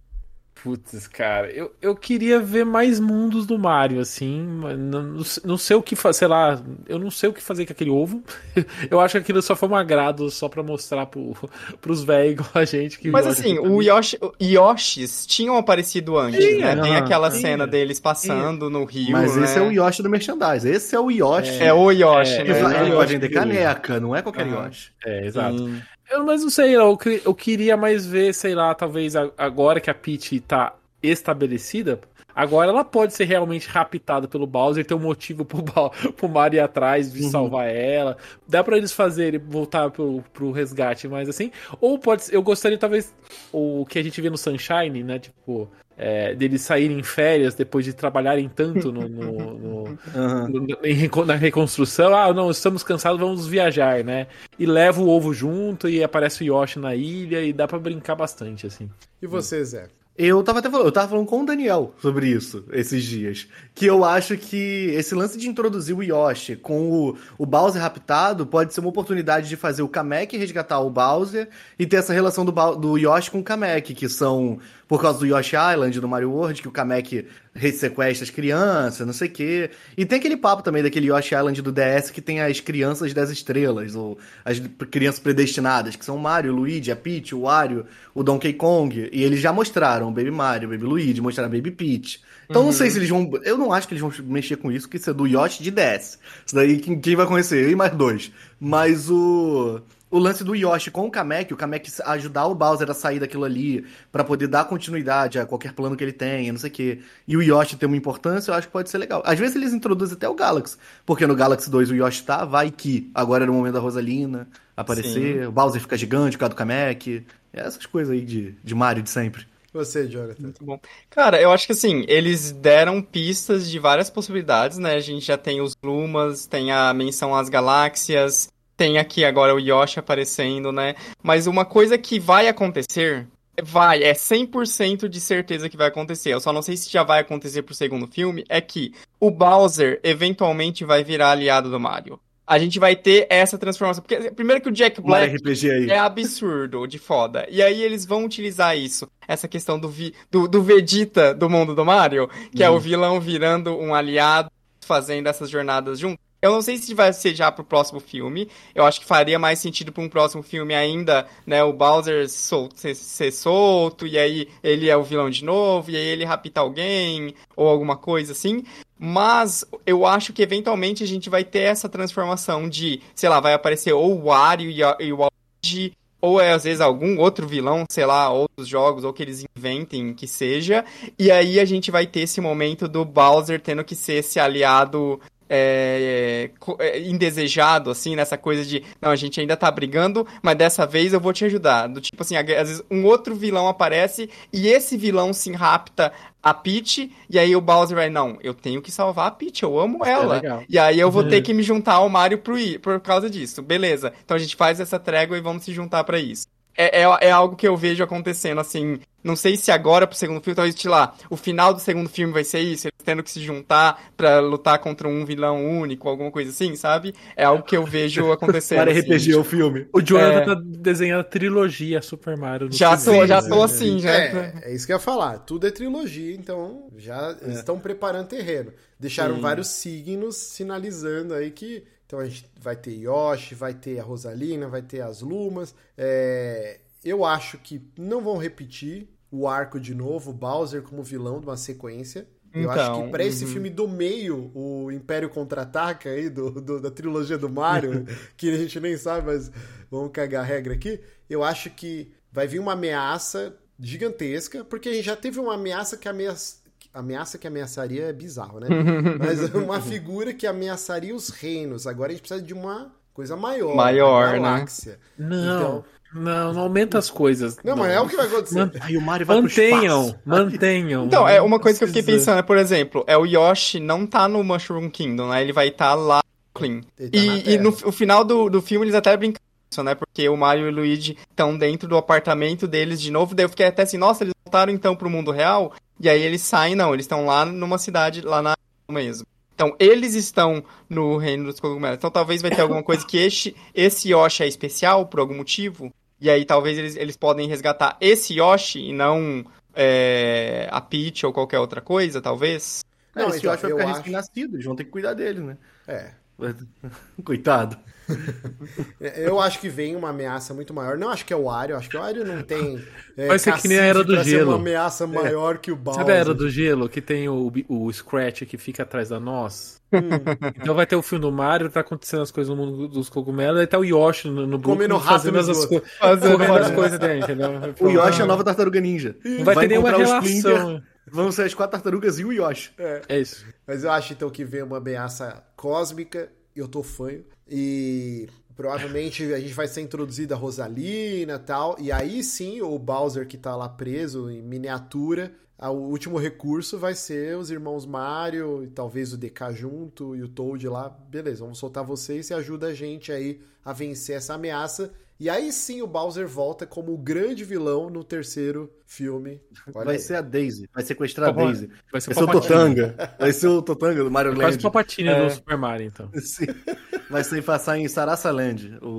Putz, cara, eu, eu queria ver mais mundos do Mario, assim. Não, não sei o que fazer, sei lá, eu não sei o que fazer com aquele ovo. Eu acho que aquilo só foi um agrado só pra mostrar pro, pros velhos igual a gente. Que Mas assim, o Yoshi, Yoshis tinham aparecido antes, sim, né? Tem aquela sim. cena deles passando sim. no rio. Mas né? esse é o Yoshi do merchandise. Esse é o Yoshi. É, é o Yoshi, é, né? Ele vai vender caneca, não é qualquer uhum. Yoshi. É, exato. Eu, mas não sei, eu, eu queria mais ver, sei lá, talvez agora que a Peach tá estabelecida, agora ela pode ser realmente raptada pelo Bowser, ter um motivo pro, pro Mario ir atrás de uhum. salvar ela. Dá para eles fazerem voltar pro, pro resgate, mas assim. Ou pode eu gostaria, talvez, o que a gente vê no Sunshine, né? Tipo, é, deles saírem em férias depois de trabalharem tanto no, no, no, uhum. no, na reconstrução. Ah, não, estamos cansados, vamos viajar, né? E leva o ovo junto e aparece o Yoshi na ilha e dá para brincar bastante, assim. E você, Zé? Eu tava até falando, eu tava falando com o Daniel sobre isso esses dias. Que eu acho que esse lance de introduzir o Yoshi com o, o Bowser raptado pode ser uma oportunidade de fazer o Kamek resgatar o Bowser e ter essa relação do, do Yoshi com o Kamek, que são por causa do Yoshi Island, do Mario World, que o Kamek sequestra as crianças, não sei o quê. E tem aquele papo também daquele Yoshi Island do DS que tem as crianças das estrelas, ou as crianças predestinadas, que são o Mario, o Luigi, a Peach, o Wario, o Donkey Kong. E eles já mostraram o Baby Mario, o Baby Luigi, mostraram a Baby Peach. Então uhum. não sei se eles vão. Eu não acho que eles vão mexer com isso, que isso é do Yoshi de DS. Isso daí quem vai conhecer? Eu e mais dois. Mas o o lance do Yoshi com o Kamek, o Kamek ajudar o Bowser a sair daquilo ali, para poder dar continuidade a qualquer plano que ele tenha, não sei o quê. E o Yoshi ter uma importância, eu acho que pode ser legal. Às vezes eles introduzem até o Galaxy, porque no Galaxy 2 o Yoshi tá, vai que agora era o momento da Rosalina aparecer, Sim. o Bowser fica gigante por causa do Kamek, essas coisas aí de, de Mario de sempre. Você, Jonathan. Muito bom. Cara, eu acho que assim, eles deram pistas de várias possibilidades, né? A gente já tem os Lumas, tem a menção às galáxias, tem aqui agora o Yoshi aparecendo, né? Mas uma coisa que vai acontecer, vai, é 100% de certeza que vai acontecer. Eu só não sei se já vai acontecer pro segundo filme, é que o Bowser eventualmente vai virar aliado do Mario. A gente vai ter essa transformação. Porque, primeiro que o Jack Black é absurdo de foda. E aí eles vão utilizar isso. Essa questão do, vi, do, do Vegeta do mundo do Mario, que uhum. é o uhum. vilão virando um aliado, fazendo essas jornadas juntos. Eu não sei se vai ser já pro próximo filme. Eu acho que faria mais sentido para um próximo filme ainda, né? O Bowser ser, ser, solto, e aí ele é o vilão de novo, e aí ele rapta alguém, ou alguma coisa assim. Mas eu acho que eventualmente a gente vai ter essa transformação de, sei lá, vai aparecer ou o Wario e, o Luigi, ou é às vezes algum outro vilão, sei lá, outros jogos, ou que eles inventem que seja. E aí a gente vai ter esse momento do Bowser tendo que ser esse aliado é, é, indesejado, assim, nessa coisa de, não, a gente ainda tá brigando, mas dessa vez eu vou te ajudar. Do tipo assim, às vezes um outro vilão aparece e esse vilão se rapta a Peach, e aí o Bowser vai, não, eu tenho que salvar a Peach, eu amo é ela. É e aí eu vou ter que me juntar ao Mario pro, por causa disso. Beleza. Então a gente faz essa trégua e vamos se juntar para isso é, é, é, algo que eu vejo acontecendo, assim. Não sei se agora pro segundo filme, talvez, sei lá, o final do segundo filme vai ser isso, eles tendo que se juntar para lutar contra um vilão único, alguma coisa assim, sabe? É algo que eu vejo acontecendo. Para assim, RPG tipo, o filme. O Jonathan é... tá desenhando a trilogia Super Mario. Já tô, já tô assim, já. É, é isso que eu ia falar. Tudo é trilogia, então já é. estão preparando terreno. Deixaram Sim. vários signos sinalizando aí que então a gente vai ter Yoshi, vai ter a Rosalina, vai ter as Lumas. É, eu acho que não vão repetir o arco de novo, o Bowser como vilão de uma sequência. Eu acho que então, para esse uhum. filme do meio, o Império Contra-Ataca aí, do, do, da trilogia do Mario, que a gente nem sabe, mas vamos cagar a regra aqui. Eu acho que vai vir uma ameaça gigantesca, porque a gente já teve uma ameaça que ameaça, ameaça que ameaçaria é bizarro, né? Mas uma figura que ameaçaria os reinos. Agora a gente precisa de uma coisa maior. Maior, né? galáxia. né? Não. Então, não, não aumenta as coisas. Não, não, mas é o que vai acontecer. Man... Aí o Mario vai mantenham, mantenham. Então, é uma coisa que eu fiquei pensando, é, por exemplo, é o Yoshi não tá no Mushroom Kingdom, né? Ele vai estar tá lá Clean. Tá e, e no, no final do, do filme eles até brincam isso, né? Porque o Mario e o Luigi estão dentro do apartamento deles de novo. Daí eu fiquei até assim, nossa, eles voltaram então pro mundo real? E aí eles saem, não, eles estão lá numa cidade, lá na mesmo. Então, eles estão no reino dos cogumelos. Então, talvez vai ter alguma coisa que este, esse Yoshi é especial por algum motivo. E aí, talvez eles, eles podem resgatar esse Yoshi e não é, a Peach ou qualquer outra coisa, talvez. Não, esse Yoshi vai ficar acho- recém-nascido, eles vão ter que cuidar dele, né? É. Coitado. Eu acho que vem uma ameaça muito maior. Não acho que é o Wario, acho que o Wario não tem. É, Vai ser que nem a Era do cacife pra ser Gelo. uma ameaça maior que o Bowser. Sabe a Era do Gelo, que tem o, o Scratch que fica atrás da noz? então vai ter o filme do Mario, tá acontecendo as coisas no mundo dos cogumelos, aí tá o Yoshi no, no Comendo fazendo no as, coisas, Fazendo as coisas dele, entendeu? O Yoshi é a nova tartaruga ninja. Não vai, ter nenhuma relação. Vão ser as quatro tartarugas e o Yoshi. É isso. Mas eu acho então que vem uma ameaça cósmica, eu tô fanho. E provavelmente a gente vai ser introduzido a Rosalina tal. E aí sim o Bowser que tá lá preso em miniatura. O último recurso vai ser os irmãos Mario e talvez o DK junto e o Toad lá. Beleza, vamos soltar vocês e ajuda a gente aí a vencer essa ameaça. E aí sim o Bowser volta como o grande vilão no terceiro filme. Olha vai aí. ser a Daisy. Vai sequestrar a Daisy. Vai Vai ser, ser o Totanga. Vai ser o Totanga do Mario É quase o Land. Papatini É. do Super Mario, então. Sim. Vai ser passar em Sarasa Land, o,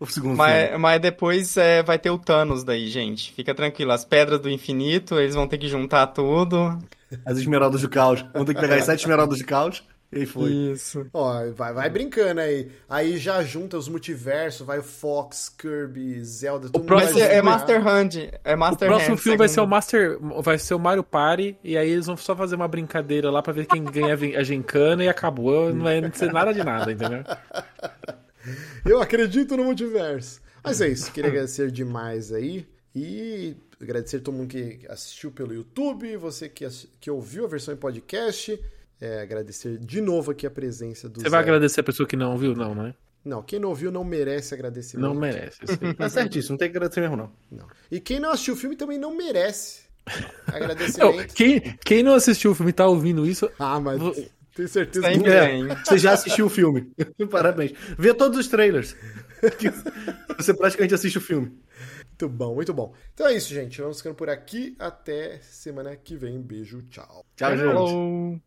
o segundo filme. Mas, mas depois é, vai ter o Thanos daí, gente. Fica tranquilo. As pedras do infinito, eles vão ter que juntar tudo. As esmeraldas do caos. Vamos ter que pegar as sete esmeraldas do caos. E foi. Isso. Ó, vai, vai brincando aí. Aí já junta os multiversos, vai o Fox, Kirby, Zelda, tudo próximo é? Master Hand. É O Master próximo Hand, filme vai ser o. Master. Vai ser o Mario Party, e aí eles vão só fazer uma brincadeira lá pra ver quem ganha a gincana e acabou. Não vai ser nada de nada, entendeu? Eu acredito no multiverso. Mas é isso, queria agradecer demais aí. E agradecer a todo mundo que assistiu pelo YouTube, você que, que ouviu a versão em podcast. É, agradecer de novo aqui a presença do Você vai Zé. agradecer a pessoa que não viu, não, né? Não, quem não ouviu não merece agradecimento. Não merece. Tá certíssimo, não tem que agradecer mesmo, não. Não. E quem não assistiu o filme também não merece Não, agradecimento. quem, quem não assistiu o filme e tá ouvindo isso, Ah, mas Vou- tenho certeza que É, você já assistiu o filme. Parabéns. Vê todos os trailers. Você praticamente assiste o filme. Muito bom, muito bom. Então é isso, gente. Vamos ficando por aqui. Até semana que vem. Beijo, tchau. Tchau, gente. Falou.